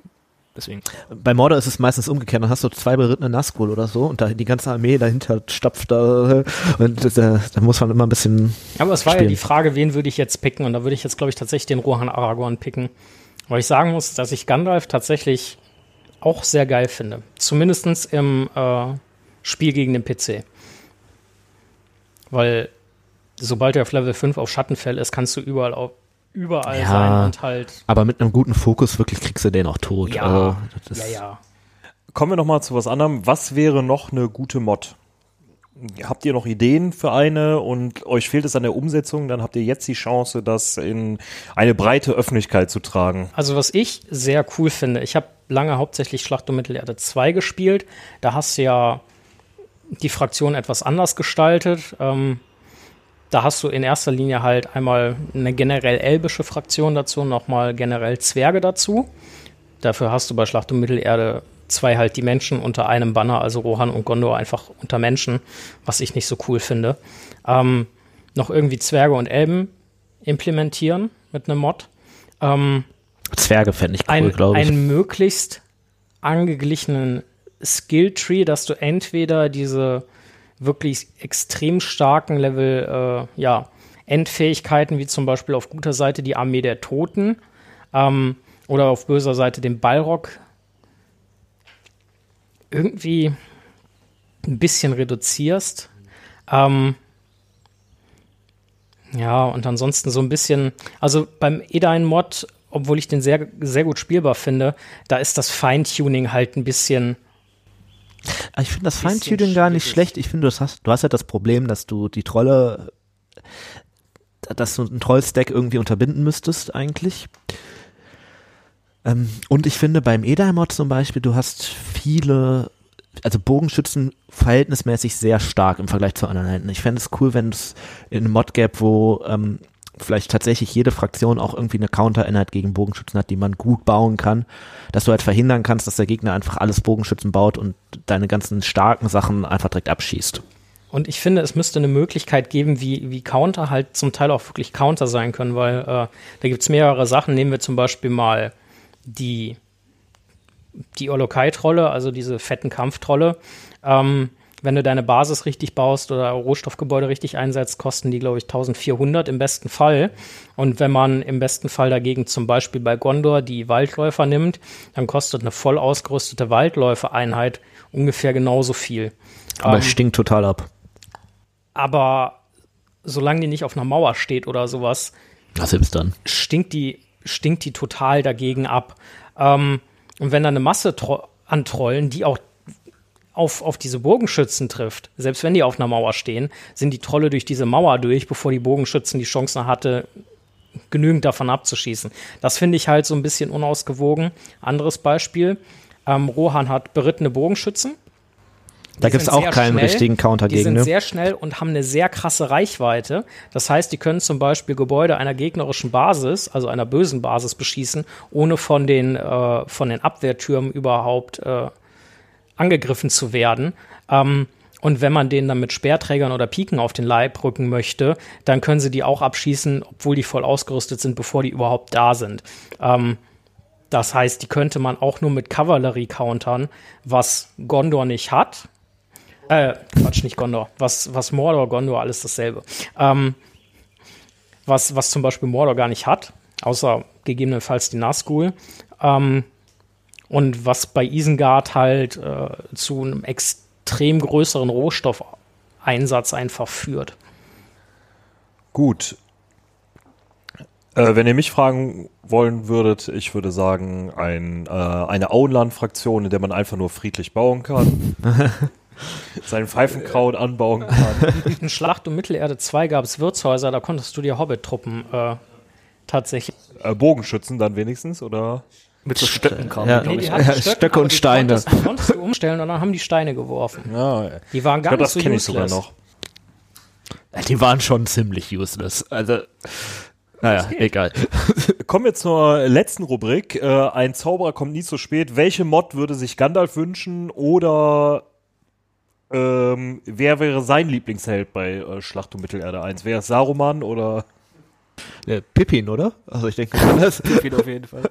deswegen. Bei Mordor ist es meistens umgekehrt, dann hast du zwei berittene Nazgul oder so und da die ganze Armee dahinter stapft da und da, da muss man immer ein bisschen Aber es war spielen. ja die Frage, wen würde ich jetzt picken und da würde ich jetzt glaube ich tatsächlich den Rohan Aragorn picken. Weil ich sagen muss, dass ich Gandalf tatsächlich auch sehr geil finde. Zumindest im äh, Spiel gegen den PC. Weil sobald er auf Level 5 auf Schattenfell ist, kannst du überall auf, überall ja, sein und halt. Aber mit einem guten Fokus wirklich kriegst du den auch tot. Ja, also, ja, ja. Kommen wir noch mal zu was anderem. Was wäre noch eine gute Mod? Habt ihr noch Ideen für eine und euch fehlt es an der Umsetzung, dann habt ihr jetzt die Chance, das in eine breite Öffentlichkeit zu tragen. Also was ich sehr cool finde, ich habe lange hauptsächlich Schlacht um Mittelerde 2 gespielt. Da hast du ja die Fraktion etwas anders gestaltet. Ähm, da hast du in erster Linie halt einmal eine generell elbische Fraktion dazu nochmal generell Zwerge dazu. Dafür hast du bei Schlacht um Mittelerde zwei halt die Menschen unter einem Banner, also Rohan und Gondor einfach unter Menschen, was ich nicht so cool finde. Ähm, noch irgendwie Zwerge und Elben implementieren mit einem Mod. Ähm, Zwerge fände ich cool, glaube ich. Einen möglichst angeglichenen Skilltree, dass du entweder diese wirklich extrem starken Level, äh, ja, Endfähigkeiten, wie zum Beispiel auf guter Seite die Armee der Toten ähm, oder auf böser Seite den Balrog, irgendwie ein bisschen reduzierst. Ähm, ja, und ansonsten so ein bisschen, also beim Edain-Mod, obwohl ich den sehr, sehr gut spielbar finde, da ist das Feintuning halt ein bisschen ich finde das Feintuning gar nicht schlecht. Ich finde, du hast, du hast ja das Problem, dass du die Trolle, dass du einen Troll-Stack irgendwie unterbinden müsstest eigentlich. Ähm, und ich finde beim Edaimod zum Beispiel, du hast viele, also Bogenschützen verhältnismäßig sehr stark im Vergleich zu anderen Händen. Ich fände es cool, wenn es in einem Mod gäbe, wo ähm, vielleicht tatsächlich jede Fraktion auch irgendwie eine Counter-Einheit gegen Bogenschützen hat, die man gut bauen kann, dass du halt verhindern kannst, dass der Gegner einfach alles Bogenschützen baut und deine ganzen starken Sachen einfach direkt abschießt. Und ich finde, es müsste eine Möglichkeit geben, wie, wie Counter halt zum Teil auch wirklich Counter sein können, weil äh, da gibt es mehrere Sachen. Nehmen wir zum Beispiel mal die, die Olokai-Trolle, also diese fetten Kampftrolle. Ähm, wenn du deine Basis richtig baust oder Rohstoffgebäude richtig einsetzt, kosten die, glaube ich, 1400 im besten Fall. Und wenn man im besten Fall dagegen zum Beispiel bei Gondor die Waldläufer nimmt, dann kostet eine voll ausgerüstete Waldläufereinheit ungefähr genauso viel. Aber ähm, es stinkt total ab. Aber solange die nicht auf einer Mauer steht oder sowas, Ach, selbst dann. Stinkt die, stinkt die total dagegen ab. Ähm, und wenn da eine Masse an Trollen, die auch auf, auf diese Bogenschützen trifft, selbst wenn die auf einer Mauer stehen, sind die Trolle durch diese Mauer durch, bevor die Bogenschützen die Chance hatte, genügend davon abzuschießen. Das finde ich halt so ein bisschen unausgewogen. Anderes Beispiel, ähm, Rohan hat berittene Bogenschützen. Da gibt es auch keinen schnell, richtigen Counter die gegen. Die sind ne? sehr schnell und haben eine sehr krasse Reichweite. Das heißt, die können zum Beispiel Gebäude einer gegnerischen Basis, also einer bösen Basis, beschießen, ohne von den, äh, von den Abwehrtürmen überhaupt äh, angegriffen zu werden. Ähm, und wenn man denen dann mit Speerträgern oder Piken auf den Leib rücken möchte, dann können sie die auch abschießen, obwohl die voll ausgerüstet sind, bevor die überhaupt da sind. Ähm, das heißt, die könnte man auch nur mit Kavallerie countern, was Gondor nicht hat. Äh, Quatsch, nicht Gondor. Was, was Mordor, Gondor, alles dasselbe. Ähm, was, was zum Beispiel Mordor gar nicht hat, außer gegebenenfalls die Nazgul. Ähm, und was bei Isengard halt äh, zu einem extrem größeren Rohstoffeinsatz einfach führt. Gut. Äh, wenn ihr mich fragen wollen würdet, ich würde sagen, ein, äh, eine Auenland-Fraktion, in der man einfach nur friedlich bauen kann. sein Pfeifenkraut anbauen kann. In Schlacht um Mittelerde 2 gab es Wirtshäuser, da konntest du dir Hobbit-Truppen äh, tatsächlich. Äh, Bogenschützen dann wenigstens, oder? Mit so Stöcken kamen, ja. nee, die ja, Stöcken, Stöcke und Steine. Konntest, die konntest du umstellen und dann haben die Steine geworfen. Ja, die waren gar ich glaub, nicht das so kenne ich sogar noch. Die waren schon ziemlich useless. Also, naja, egal. Kommen wir zur letzten Rubrik. Äh, ein Zauberer kommt nie zu spät. Welche Mod würde sich Gandalf wünschen oder ähm, wer wäre sein Lieblingsheld bei äh, Schlacht um Mittelerde 1? Wäre es Saruman oder? Ja, Pippin, oder? Also ich denke, das Pippin auf jeden Fall.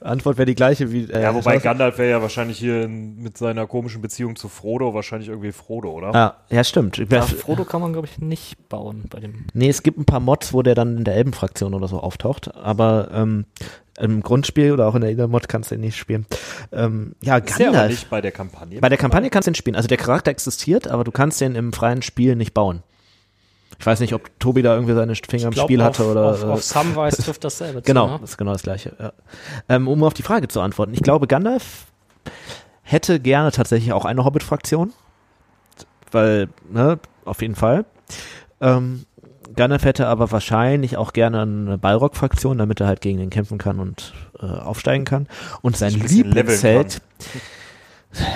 Antwort wäre die gleiche wie. Äh, ja, wobei Gandalf wäre ja wahrscheinlich hier in, mit seiner komischen Beziehung zu Frodo wahrscheinlich irgendwie Frodo, oder? Ja, ja stimmt. Ja, Frodo kann man, glaube ich, nicht bauen bei dem. Nee, es gibt ein paar Mods, wo der dann in der Elbenfraktion oder so auftaucht, aber ähm, im Grundspiel oder auch in der Inner-Mod kannst du ihn nicht spielen. Ähm, ja, Ist Gandalf. aber nicht bei der Kampagne. Bei der Kampagne kannst du ihn spielen. Also der Charakter existiert, aber du kannst den im freien Spiel nicht bauen. Ich weiß nicht, ob Tobi da irgendwie seine Finger ich im Spiel hatte oder. Auf, auf Samwise trifft dasselbe Genau, zu, ne? das ist genau das gleiche. Ja. Ähm, um auf die Frage zu antworten. Ich glaube, Gandalf hätte gerne tatsächlich auch eine Hobbit-Fraktion. Weil, ne, auf jeden Fall. Ähm, Gandalf hätte aber wahrscheinlich auch gerne eine Balrog-Fraktion, damit er halt gegen den kämpfen kann und äh, aufsteigen kann. Und sein Lieblingsheld,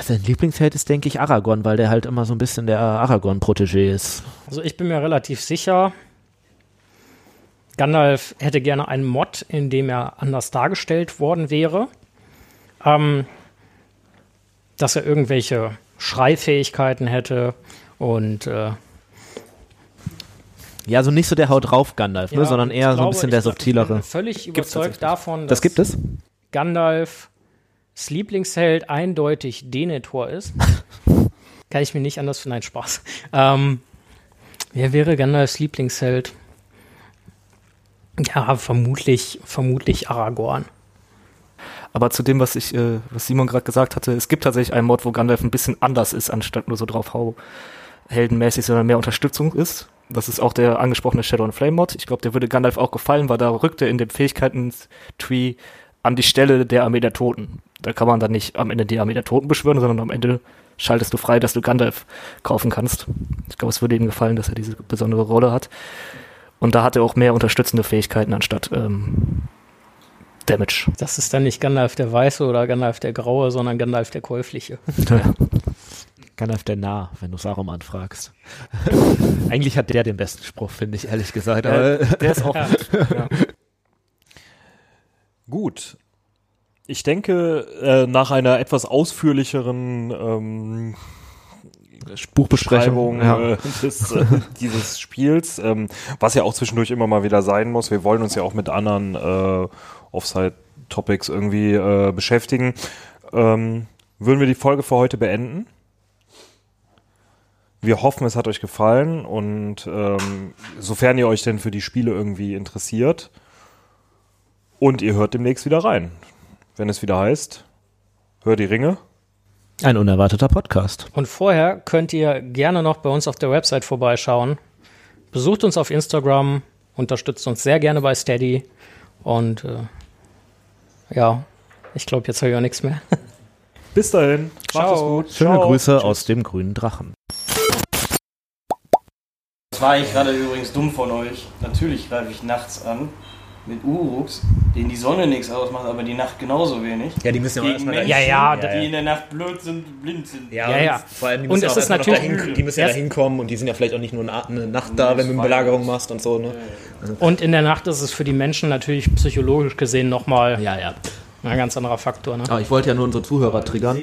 sein Lieblingsheld ist, denke ich, Aragorn, weil der halt immer so ein bisschen der Aragorn-Protégé ist. Also ich bin mir relativ sicher, Gandalf hätte gerne einen Mod, in dem er anders dargestellt worden wäre. Ähm, dass er irgendwelche Schreifähigkeiten hätte und äh, ja, also nicht so der Haut drauf Gandalf, ne, ja, ne, sondern eher glaube, so ein bisschen der subtilere. Ich bin völlig überzeugt davon, dass das gibt es? Gandalfs Lieblingsheld eindeutig Denethor ist. Kann ich mir nicht anders finden. Nein, Spaß. Ähm, wer wäre Gandalfs Lieblingsheld? Ja, vermutlich, vermutlich Aragorn. Aber zu dem, was ich, äh, was Simon gerade gesagt hatte, es gibt tatsächlich einen Mod, wo Gandalf ein bisschen anders ist, anstatt nur so drauf hau heldenmäßig, sondern mehr Unterstützung ist. Das ist auch der angesprochene Shadow and Flame Mod. Ich glaube, der würde Gandalf auch gefallen, weil da rückt er in dem Fähigkeiten-Tree an die Stelle der Armee der Toten. Da kann man dann nicht am Ende die Armee der Toten beschwören, sondern am Ende schaltest du frei, dass du Gandalf kaufen kannst. Ich glaube, es würde ihm gefallen, dass er diese besondere Rolle hat. Und da hat er auch mehr unterstützende Fähigkeiten anstatt ähm, Damage. Das ist dann nicht Gandalf der Weiße oder Gandalf der Graue, sondern Gandalf der Käufliche. Ja. Gandalf der Nah, wenn du Saruman fragst. Eigentlich hat der den besten Spruch, finde ich, ehrlich gesagt. Aber der, der ist auch gut. Ja. Gut. Ich denke, äh, nach einer etwas ausführlicheren ähm, Buchbeschreibung ja. äh, des, äh, dieses Spiels, ähm, was ja auch zwischendurch immer mal wieder sein muss. Wir wollen uns ja auch mit anderen äh, Offside-Topics irgendwie äh, beschäftigen. Ähm, würden wir die Folge für heute beenden? Wir hoffen, es hat euch gefallen und ähm, sofern ihr euch denn für die Spiele irgendwie interessiert und ihr hört demnächst wieder rein, wenn es wieder heißt, hör die Ringe. Ein unerwarteter Podcast. Und vorher könnt ihr gerne noch bei uns auf der Website vorbeischauen. Besucht uns auf Instagram, unterstützt uns sehr gerne bei Steady und äh, ja, ich glaube, jetzt habe ich auch nichts mehr. Bis dahin. Ciao. Macht es gut. Schöne Ciao. Grüße Tschüss. aus dem grünen Drachen. Das war eigentlich gerade übrigens dumm von euch. Natürlich greife ich nachts an. Mit Uruks, denen die Sonne nichts ausmacht, aber die Nacht genauso wenig. Ja, die müssen ja auch erstmal Menschen, Ja, ja, die ja. in der Nacht blöd sind, blind sind. Ja, Ja, und ja. vor allem, die Und müssen es ist erstmal noch natürlich- dahin, die müssen ja da hinkommen und die sind ja vielleicht auch nicht nur eine, Nacht da, wenn du eine Belagerung machst und so, ne? Und in der Nacht ist es für die Menschen natürlich psychologisch gesehen nochmal Ja, ja. ein ganz anderer Faktor. Ne? Aber ich wollte ja nur unsere Zuhörer triggern.